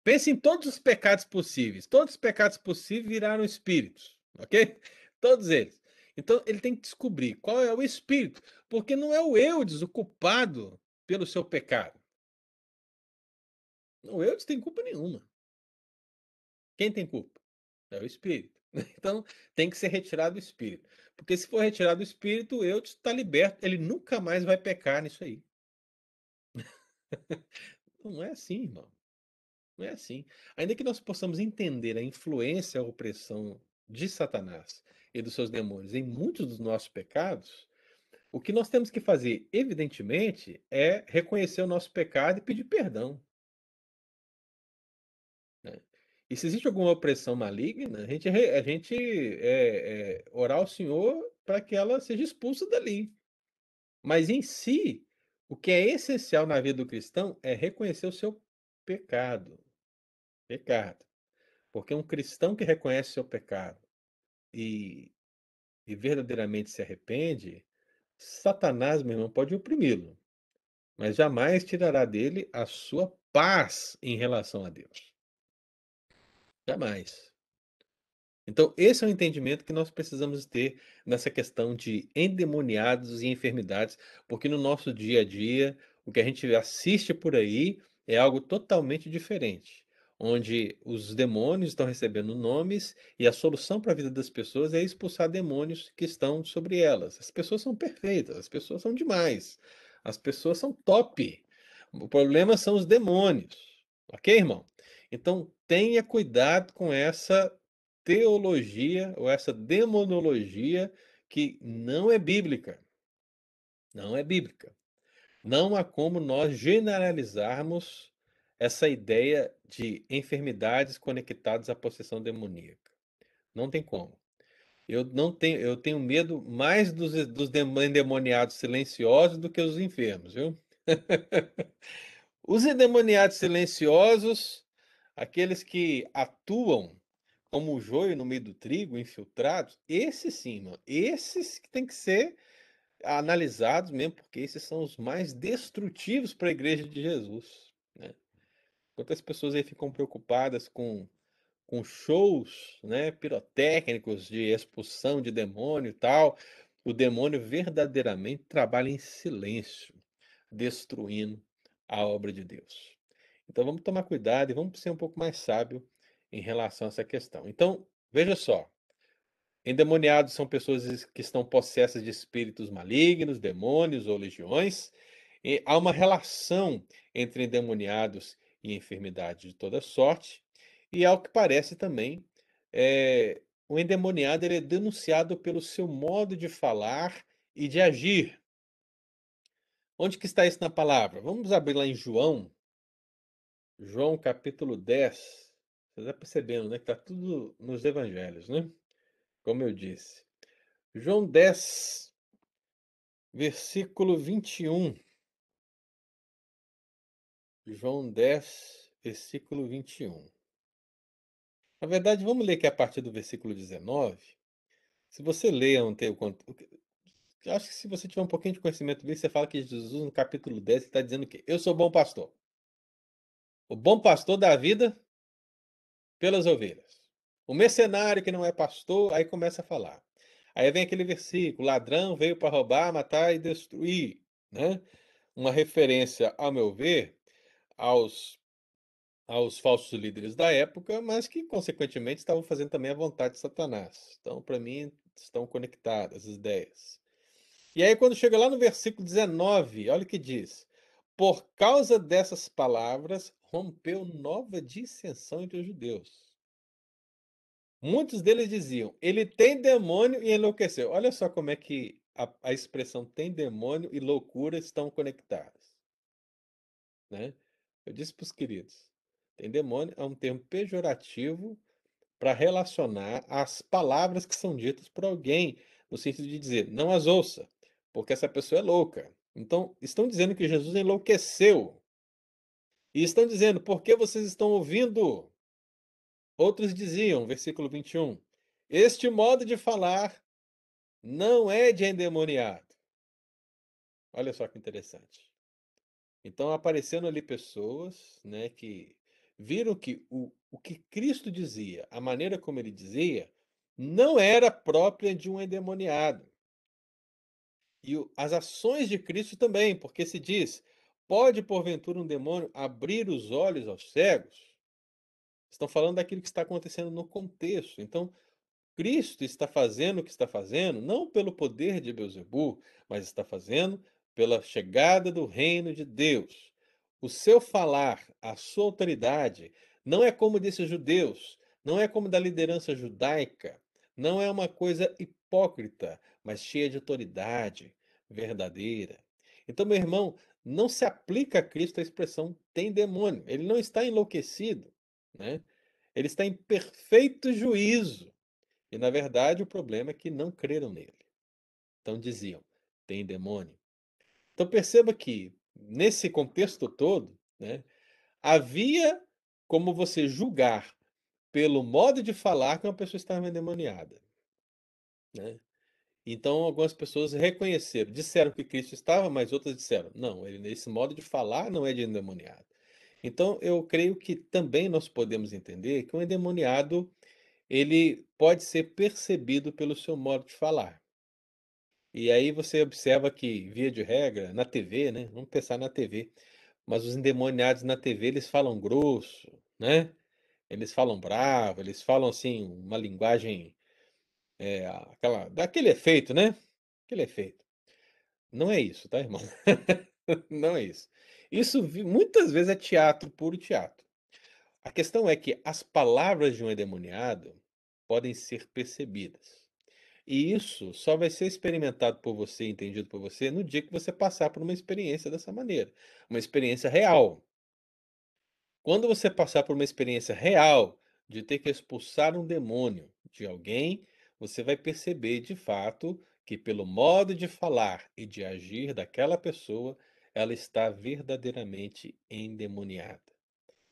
Pense em todos os pecados possíveis. Todos os pecados possíveis viraram espíritos, ok? <laughs> Todos eles. Então ele tem que descobrir qual é o espírito, porque não é o Eudes o culpado pelo seu pecado. O Eudes tem culpa nenhuma. Quem tem culpa? É o espírito. <laughs> Então, tem que ser retirado o espírito. Porque se for retirado o espírito, o Eudes está liberto. Ele nunca mais vai pecar nisso aí. <laughs> Não é assim, irmão. Não é assim. Ainda que nós possamos entender a influência, a opressão de Satanás e dos seus demônios em muitos dos nossos pecados, o que nós temos que fazer, evidentemente, é reconhecer o nosso pecado e pedir perdão. E se existe alguma opressão maligna, a gente, a gente é, é, orar ao Senhor para que ela seja expulsa dali. Mas em si, o que é essencial na vida do cristão é reconhecer o seu pecado. Pecado. Porque um cristão que reconhece o seu pecado e, e verdadeiramente se arrepende, Satanás, meu irmão, pode oprimi-lo, mas jamais tirará dele a sua paz em relação a Deus. Jamais. Então, esse é o entendimento que nós precisamos ter nessa questão de endemoniados e enfermidades, porque no nosso dia a dia, o que a gente assiste por aí é algo totalmente diferente, onde os demônios estão recebendo nomes e a solução para a vida das pessoas é expulsar demônios que estão sobre elas. As pessoas são perfeitas, as pessoas são demais. As pessoas são top. O problema são os demônios. Ok, irmão? Então, tenha cuidado com essa teologia ou essa demonologia que não é bíblica. Não é bíblica. Não há como nós generalizarmos essa ideia de enfermidades conectadas à possessão demoníaca. Não tem como. Eu não tenho, eu tenho medo mais dos, dos endemoniados silenciosos do que os enfermos, viu? <laughs> os endemoniados silenciosos, aqueles que atuam como o joio no meio do trigo, infiltrados, esses sim, mano, esses que tem que ser analisados mesmo, porque esses são os mais destrutivos para a igreja de Jesus, né? Quantas pessoas aí ficam preocupadas com com shows, né, pirotécnicos de expulsão de demônio e tal. O demônio verdadeiramente trabalha em silêncio, destruindo a obra de Deus. Então vamos tomar cuidado e vamos ser um pouco mais sábio em relação a essa questão. Então, veja só. Endemoniados são pessoas que estão possessas de espíritos malignos, demônios ou legiões. E há uma relação entre endemoniados e enfermidade de toda sorte. E ao que parece também, é, o endemoniado é denunciado pelo seu modo de falar e de agir. Onde que está isso na palavra? Vamos abrir lá em João. João capítulo 10. Você está percebendo, né? Que está tudo nos evangelhos, né? Como eu disse. João 10, versículo 21. João 10, versículo 21. Na verdade, vamos ler aqui a partir do versículo 19. Se você lê tempo. Eu acho que se você tiver um pouquinho de conhecimento bíblico, você fala que Jesus, no capítulo 10, está dizendo o quê? Eu sou bom pastor. O bom pastor dá vida pelas ovelhas. O mercenário que não é pastor, aí começa a falar. Aí vem aquele versículo: ladrão veio para roubar, matar e destruir. Né? Uma referência, ao meu ver, aos aos falsos líderes da época, mas que, consequentemente, estavam fazendo também a vontade de Satanás. Então, para mim, estão conectadas as ideias. E aí, quando chega lá no versículo 19, olha o que diz: Por causa dessas palavras, rompeu nova dissensão entre os judeus. Muitos deles diziam: Ele tem demônio e enlouqueceu. Olha só como é que a, a expressão tem demônio e loucura estão conectadas. Né? Eu disse para os queridos: tem demônio é um termo pejorativo para relacionar as palavras que são ditas por alguém, no sentido de dizer, não as ouça, porque essa pessoa é louca. Então, estão dizendo que Jesus enlouqueceu. E estão dizendo, por que vocês estão ouvindo? Outros diziam, versículo 21, este modo de falar não é de endemoniado. Olha só que interessante. Então, aparecendo ali pessoas né, que viram que o, o que Cristo dizia, a maneira como ele dizia, não era própria de um endemoniado. E as ações de Cristo também, porque se diz: pode porventura um demônio abrir os olhos aos cegos? Estão falando daquilo que está acontecendo no contexto. Então, Cristo está fazendo o que está fazendo, não pelo poder de Beuzebu, mas está fazendo pela chegada do reino de Deus. O seu falar, a sua autoridade, não é como desses judeus, não é como da liderança judaica, não é uma coisa hipócrita, mas cheia de autoridade verdadeira. Então, meu irmão, não se aplica a Cristo a expressão tem demônio. Ele não está enlouquecido, né? Ele está em perfeito juízo. E, na verdade, o problema é que não creram nele. Então diziam, tem demônio. Então perceba que nesse contexto todo, né, havia como você julgar pelo modo de falar que uma pessoa estava endemoniada. Né? Então, algumas pessoas reconheceram, disseram que Cristo estava, mas outras disseram, não, ele nesse modo de falar não é de endemoniado. Então, eu creio que também nós podemos entender que um endemoniado ele pode ser percebido pelo seu modo de falar. E aí você observa que, via de regra, na TV, né? Vamos pensar na TV. Mas os endemoniados na TV, eles falam grosso, né? Eles falam bravo, eles falam assim, uma linguagem é, aquela, daquele efeito, né? Aquele efeito. Não é isso, tá, irmão? <laughs> Não é isso. Isso muitas vezes é teatro, puro teatro. A questão é que as palavras de um endemoniado podem ser percebidas. E isso só vai ser experimentado por você, entendido por você, no dia que você passar por uma experiência dessa maneira, uma experiência real. Quando você passar por uma experiência real de ter que expulsar um demônio de alguém, você vai perceber de fato que pelo modo de falar e de agir daquela pessoa, ela está verdadeiramente endemoniada.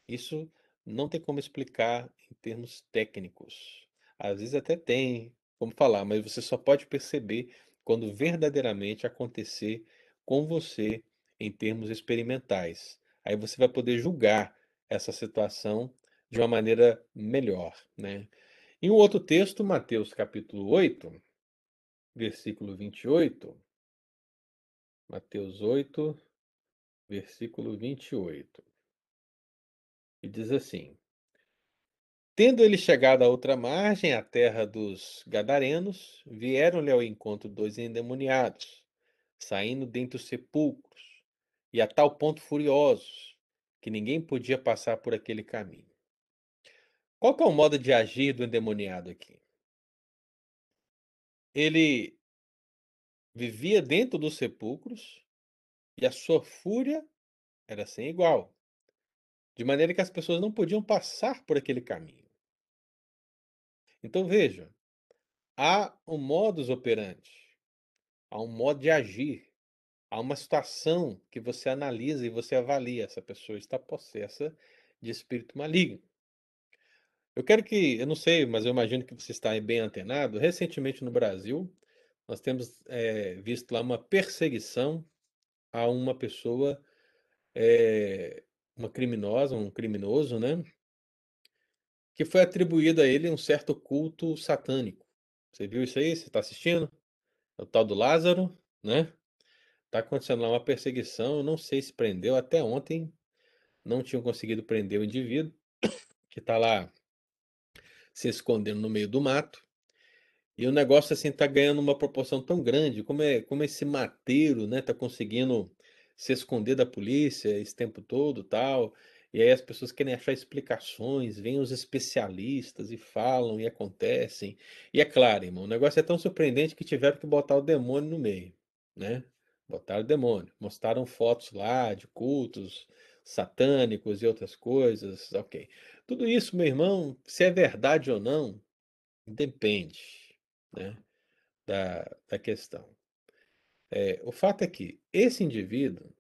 Isso não tem como explicar em termos técnicos. Às vezes até tem como falar, mas você só pode perceber quando verdadeiramente acontecer com você em termos experimentais. Aí você vai poder julgar essa situação de uma maneira melhor, né? Em um outro texto, Mateus capítulo 8, versículo 28. Mateus 8, versículo 28. E diz assim: Tendo ele chegado à outra margem, à terra dos Gadarenos, vieram-lhe ao encontro dois endemoniados, saindo dentre os sepulcros, e a tal ponto furiosos, que ninguém podia passar por aquele caminho. Qual é o modo de agir do endemoniado aqui? Ele vivia dentro dos sepulcros e a sua fúria era sem igual, de maneira que as pessoas não podiam passar por aquele caminho. Então veja, há um modus operandi, há um modo de agir, há uma situação que você analisa e você avalia essa pessoa está possessa de espírito maligno. Eu quero que, eu não sei, mas eu imagino que você está bem antenado. Recentemente no Brasil, nós temos é, visto lá uma perseguição a uma pessoa, é, uma criminosa, um criminoso, né? que foi atribuído a ele um certo culto satânico. Você viu isso aí? Você está assistindo? É o tal do Lázaro, né? Tá acontecendo lá uma perseguição, eu não sei se prendeu, até ontem não tinham conseguido prender o indivíduo, que está lá se escondendo no meio do mato. E o negócio assim tá ganhando uma proporção tão grande, como é como esse mateiro, né, tá conseguindo se esconder da polícia esse tempo todo, tal. E aí as pessoas querem achar explicações, vêm os especialistas e falam e acontecem. E é claro, irmão, o negócio é tão surpreendente que tiveram que botar o demônio no meio, né? Botaram o demônio, mostraram fotos lá de cultos satânicos e outras coisas, ok. Tudo isso, meu irmão, se é verdade ou não, depende, né, da, da questão. É, o fato é que esse indivíduo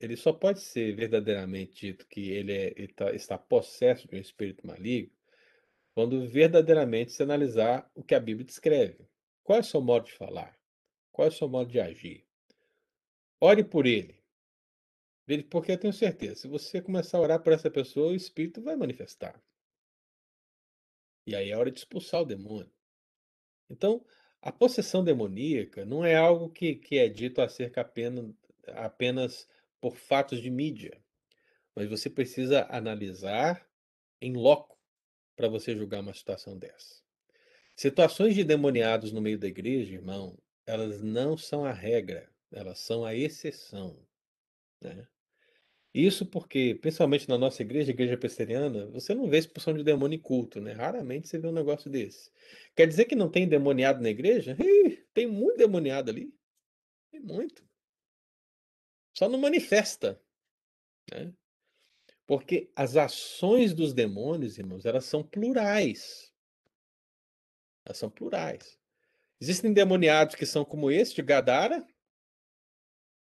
ele só pode ser verdadeiramente dito que ele, é, ele tá, está possesso de um espírito maligno quando verdadeiramente se analisar o que a Bíblia descreve. Qual é o seu modo de falar? Qual é o seu modo de agir? Ore por ele. Porque eu tenho certeza, se você começar a orar por essa pessoa, o espírito vai manifestar. E aí é hora de expulsar o demônio. Então, a possessão demoníaca não é algo que, que é dito acerca apenas, apenas por fatos de mídia, mas você precisa analisar em loco para você julgar uma situação dessa. Situações de demoniados no meio da igreja, irmão, elas não são a regra, elas são a exceção. Né? Isso porque, principalmente na nossa igreja, igreja presbiteriana, você não vê expulsão de demônio em culto, né? Raramente você vê um negócio desse. Quer dizer que não tem demoniado na igreja? Ih, tem muito demoniado ali. Tem muito. Só não manifesta. Né? Porque as ações dos demônios, irmãos, elas são plurais. Elas são plurais. Existem demoniados que são como esse de Gadara,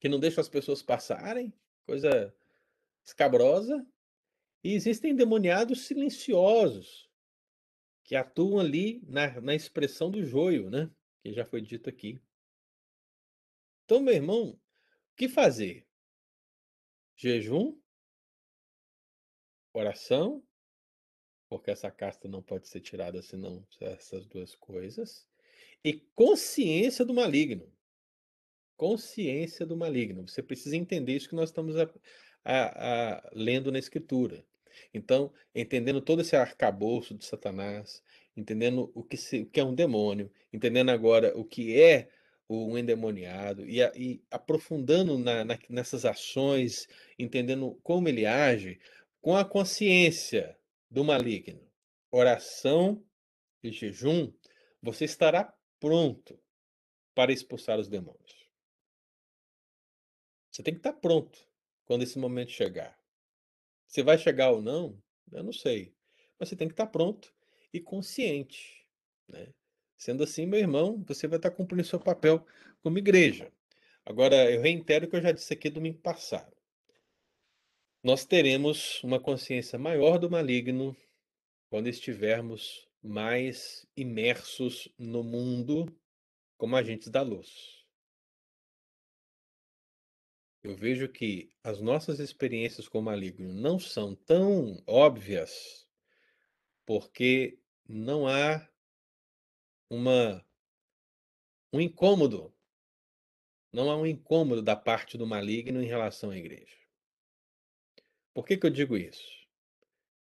que não deixam as pessoas passarem, coisa escabrosa. E existem demoniados silenciosos, que atuam ali na, na expressão do joio, né? Que já foi dito aqui. Então, meu irmão, o que fazer? Jejum, oração, porque essa casta não pode ser tirada senão essas duas coisas, e consciência do maligno. Consciência do maligno. Você precisa entender isso que nós estamos a, a, a, lendo na Escritura. Então, entendendo todo esse arcabouço de Satanás, entendendo o que, se, o que é um demônio, entendendo agora o que é um endemoniado e, e aprofundando na, na, nessas ações, entendendo como ele age, com a consciência do maligno, oração e jejum, você estará pronto para expulsar os demônios. Você tem que estar pronto quando esse momento chegar. Se vai chegar ou não, eu não sei. Mas você tem que estar pronto e consciente. Né? Sendo assim, meu irmão, você vai estar cumprindo seu papel como igreja. Agora, eu reitero o que eu já disse aqui domingo passado. Nós teremos uma consciência maior do maligno quando estivermos mais imersos no mundo como agentes da luz. Eu vejo que as nossas experiências com o maligno não são tão óbvias porque não há uma um incômodo. Não há um incômodo da parte do maligno em relação à igreja. Por que, que eu digo isso?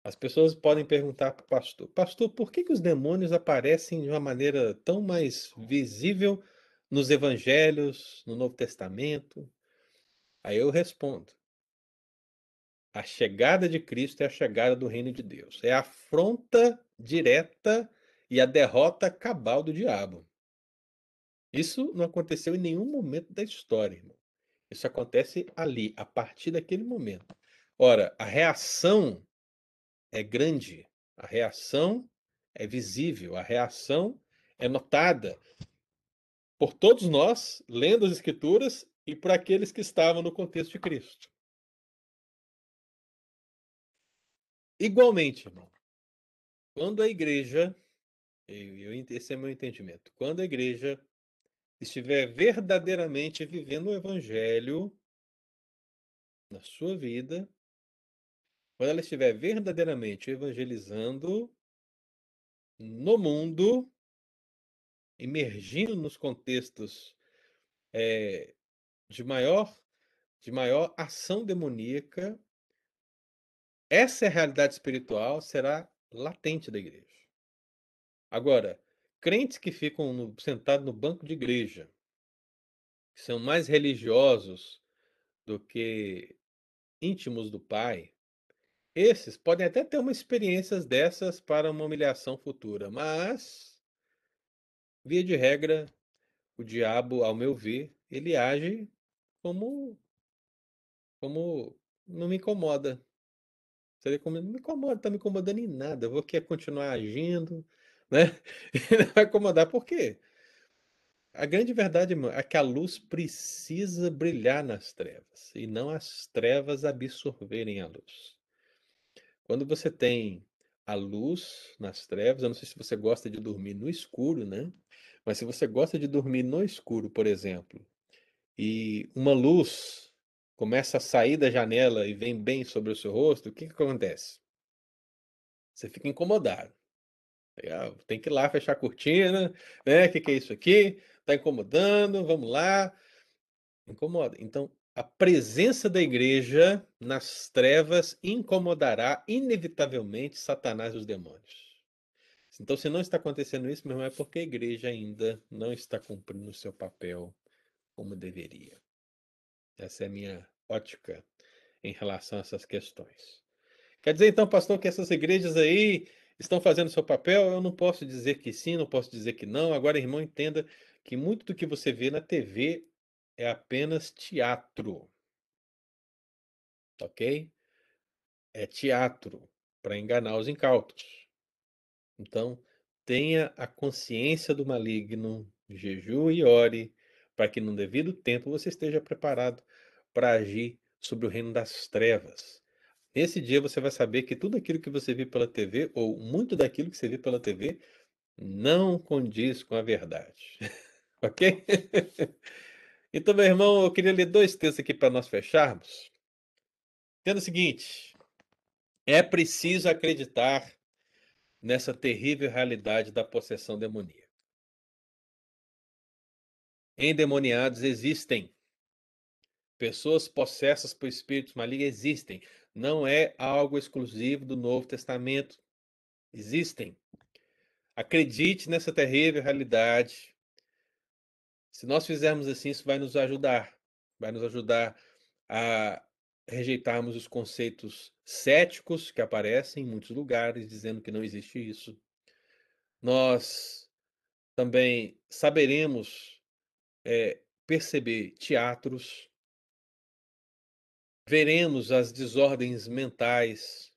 As pessoas podem perguntar para o pastor: Pastor, por que, que os demônios aparecem de uma maneira tão mais visível nos evangelhos, no Novo Testamento? Aí eu respondo: a chegada de Cristo é a chegada do reino de Deus. É a afronta direta e a derrota cabal do diabo. Isso não aconteceu em nenhum momento da história, irmão. Isso acontece ali, a partir daquele momento. Ora, a reação é grande, a reação é visível, a reação é notada por todos nós, lendo as Escrituras, e por aqueles que estavam no contexto de Cristo. Igualmente, irmão, quando a igreja esse é meu entendimento. Quando a igreja estiver verdadeiramente vivendo o evangelho na sua vida, quando ela estiver verdadeiramente evangelizando no mundo, emergindo nos contextos é, de maior de maior ação demoníaca, essa é realidade espiritual será latente da igreja. Agora, crentes que ficam no, sentados no banco de igreja, que são mais religiosos do que íntimos do Pai, esses podem até ter uma experiências dessas para uma humilhação futura, mas, via de regra, o diabo, ao meu ver, ele age como como não me incomoda. Seria como não me incomoda, tá me incomodando em nada. Eu vou querer continuar agindo, <laughs> né? não vai incomodar por quê? A grande verdade, irmão, é que a luz precisa brilhar nas trevas e não as trevas absorverem a luz. Quando você tem a luz nas trevas, eu não sei se você gosta de dormir no escuro, né? Mas se você gosta de dormir no escuro, por exemplo, e uma luz começa a sair da janela e vem bem sobre o seu rosto, o que, que acontece? Você fica incomodado. Tem que ir lá fechar a cortina, né? O que, que é isso aqui? Está incomodando, vamos lá. Incomoda. Então, a presença da igreja nas trevas incomodará inevitavelmente Satanás e os demônios. Então, se não está acontecendo isso, meu irmão, é porque a igreja ainda não está cumprindo o seu papel como deveria. Essa é a minha ótica em relação a essas questões. Quer dizer, então, pastor, que essas igrejas aí estão fazendo seu papel, eu não posso dizer que sim, não posso dizer que não. Agora, irmão, entenda que muito do que você vê na TV é apenas teatro. Ok? É teatro para enganar os incautos. Então, tenha a consciência do maligno, jejue e ore, para que no devido tempo você esteja preparado para agir sobre o reino das trevas. Nesse dia você vai saber que tudo aquilo que você vê pela TV, ou muito daquilo que você vê pela TV, não condiz com a verdade. <laughs> ok? <laughs> então, meu irmão, eu queria ler dois textos aqui para nós fecharmos. Tendo o seguinte: é preciso acreditar nessa terrível realidade da possessão demoníaca. Endemoniados existem. Pessoas possessas por espíritos malignos existem não é algo exclusivo do Novo Testamento. Existem. Acredite nessa terrível realidade. Se nós fizermos assim, isso vai nos ajudar, vai nos ajudar a rejeitarmos os conceitos céticos que aparecem em muitos lugares, dizendo que não existe isso. Nós também saberemos é, perceber teatros, veremos as desordens mentais,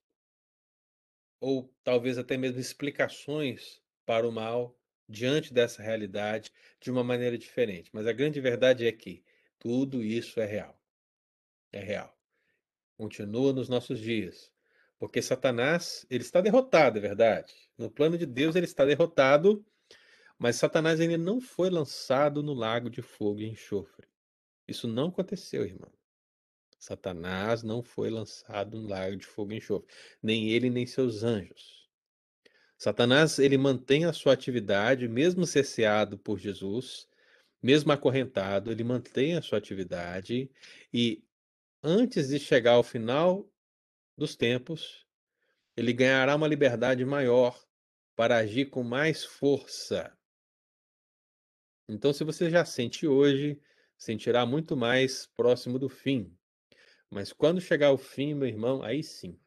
ou talvez até mesmo explicações para o mal diante dessa realidade de uma maneira diferente. Mas a grande verdade é que tudo isso é real. É real. Continua nos nossos dias. Porque Satanás, ele está derrotado, é verdade. No plano de Deus ele está derrotado, mas Satanás ainda não foi lançado no lago de fogo e enxofre. Isso não aconteceu, irmão. Satanás não foi lançado no lago de fogo e enxofre, nem ele nem seus anjos. Satanás, ele mantém a sua atividade, mesmo cesseado por Jesus, mesmo acorrentado, ele mantém a sua atividade e antes de chegar ao final dos tempos, ele ganhará uma liberdade maior para agir com mais força. Então, se você já sente hoje, sentirá muito mais próximo do fim. Mas quando chegar o fim, meu irmão, aí sim,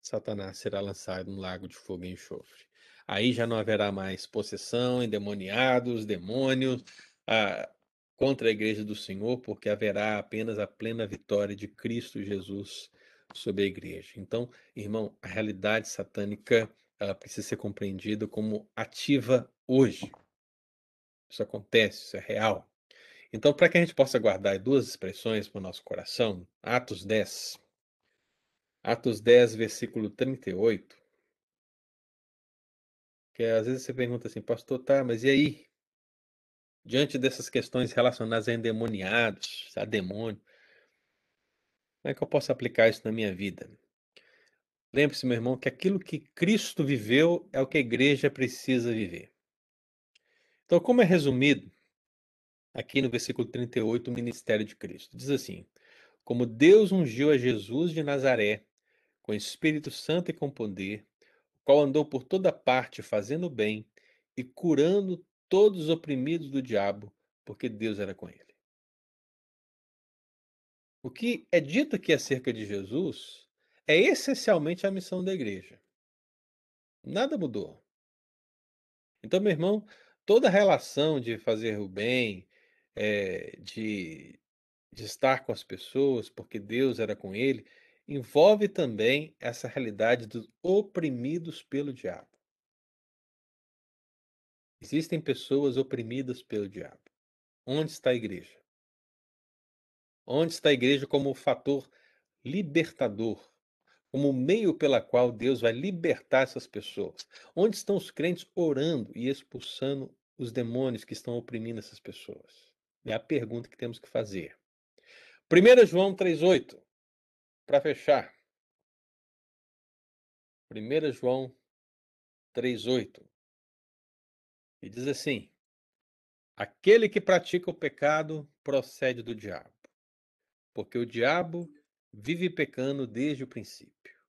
Satanás será lançado no lago de fogo e enxofre. Aí já não haverá mais possessão, endemoniados, demônios a, contra a igreja do Senhor, porque haverá apenas a plena vitória de Cristo Jesus sobre a igreja. Então, irmão, a realidade satânica ela precisa ser compreendida como ativa hoje. Isso acontece, isso é real. Então, para que a gente possa guardar duas expressões para o nosso coração, Atos 10. Atos 10, versículo 38. Que às vezes você pergunta assim, pastor, tá, mas e aí? Diante dessas questões relacionadas a endemoniados, a demônio, como é que eu posso aplicar isso na minha vida? Lembre-se, meu irmão, que aquilo que Cristo viveu é o que a igreja precisa viver. Então, como é resumido aqui no versículo 38, o ministério de Cristo. Diz assim: Como Deus ungiu a Jesus de Nazaré com Espírito Santo e com poder, o qual andou por toda parte fazendo bem e curando todos os oprimidos do diabo, porque Deus era com ele. O que é dito aqui acerca de Jesus é essencialmente a missão da igreja. Nada mudou. Então, meu irmão, toda a relação de fazer o bem, é, de, de estar com as pessoas, porque Deus era com ele, envolve também essa realidade dos oprimidos pelo diabo. Existem pessoas oprimidas pelo diabo. Onde está a igreja? Onde está a igreja como fator libertador, como meio pela qual Deus vai libertar essas pessoas? Onde estão os crentes orando e expulsando os demônios que estão oprimindo essas pessoas? É a pergunta que temos que fazer. 1 João 3,8, para fechar. 1 João 3,8. E diz assim: Aquele que pratica o pecado procede do diabo, porque o diabo vive pecando desde o princípio.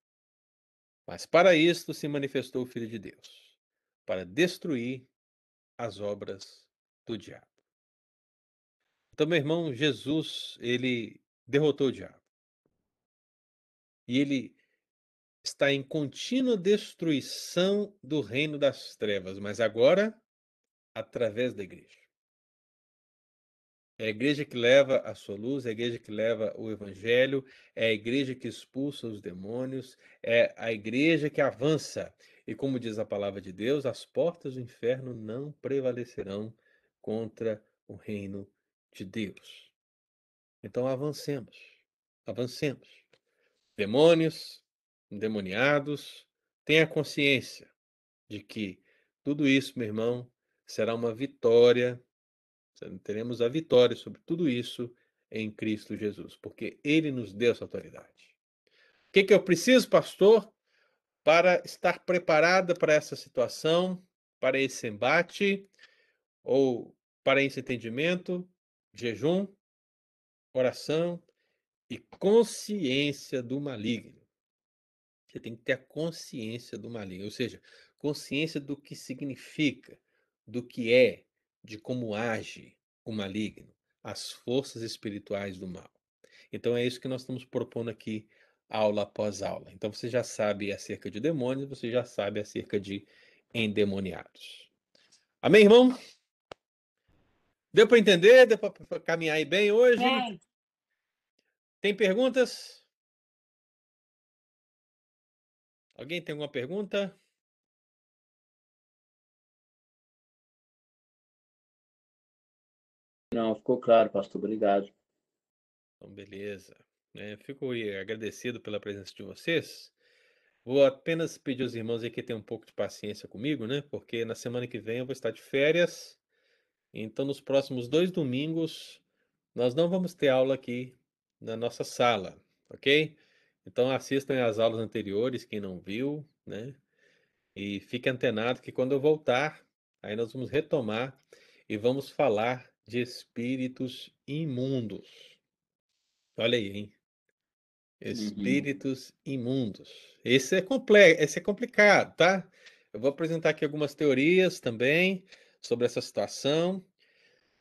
Mas para isto se manifestou o Filho de Deus, para destruir as obras do diabo. Então, meu irmão, Jesus, ele derrotou o diabo. E ele está em contínua destruição do reino das trevas, mas agora através da igreja. É a igreja que leva a sua luz, é a igreja que leva o evangelho, é a igreja que expulsa os demônios, é a igreja que avança. E como diz a palavra de Deus, as portas do inferno não prevalecerão contra o reino de Deus. Então avancemos, avancemos. Demônios, endemoniados, tenha consciência de que tudo isso, meu irmão, será uma vitória. Teremos a vitória sobre tudo isso em Cristo Jesus, porque Ele nos deu essa autoridade. O que, que eu preciso, pastor, para estar preparada para essa situação, para esse embate, ou para esse entendimento? jejum, oração e consciência do maligno. Você tem que ter a consciência do maligno, ou seja, consciência do que significa, do que é, de como age. o maligno, as forças espirituais do mal. Então é isso que nós estamos propondo aqui, aula após aula. Então você já sabe acerca de demônios, você já sabe acerca de endemoniados. Amém, irmão? Deu para entender? Deu para caminhar aí bem hoje? Bem, Tem perguntas? Alguém tem alguma pergunta? Não, ficou claro, pastor. Obrigado. Então, beleza. É, fico agradecido pela presença de vocês. Vou apenas pedir aos irmãos aí que tenham um pouco de paciência comigo, né? Porque na semana que vem eu vou estar de férias. Então, nos próximos dois domingos, nós não vamos ter aula aqui na nossa sala, ok? Então, assistam às aulas anteriores, quem não viu, né? E fique antenado que quando eu voltar, aí nós vamos retomar e vamos falar de espíritos imundos. Olha aí, hein? Espíritos imundos. Esse é complexo, esse é complicado, tá? Eu vou apresentar aqui algumas teorias também sobre essa situação,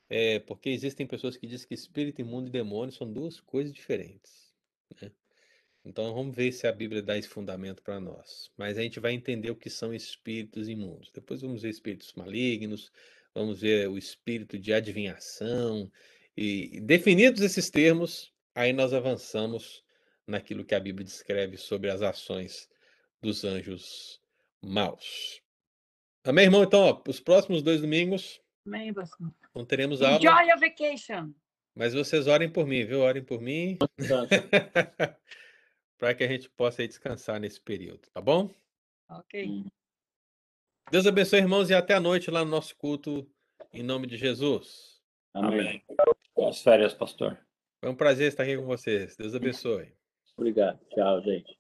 é, porque existem pessoas que dizem que espírito imundo e demônio são duas coisas diferentes, né? Então vamos ver se a Bíblia dá esse fundamento para nós. Mas a gente vai entender o que são espíritos imundos. Depois vamos ver espíritos malignos, vamos ver o espírito de adivinhação. E definidos esses termos, aí nós avançamos naquilo que a Bíblia descreve sobre as ações dos anjos maus. Amém, irmão? Então, ó, os próximos dois domingos amém, pastor. não teremos aula, Enjoy your vacation. mas vocês orem por mim, viu? Orem por mim. <laughs> para que a gente possa aí descansar nesse período, tá bom? Ok. Deus abençoe, irmãos, e até a noite lá no nosso culto, em nome de Jesus. Amém. Boas férias, pastor. Foi um prazer estar aqui com vocês. Deus abençoe. Obrigado. Tchau, gente.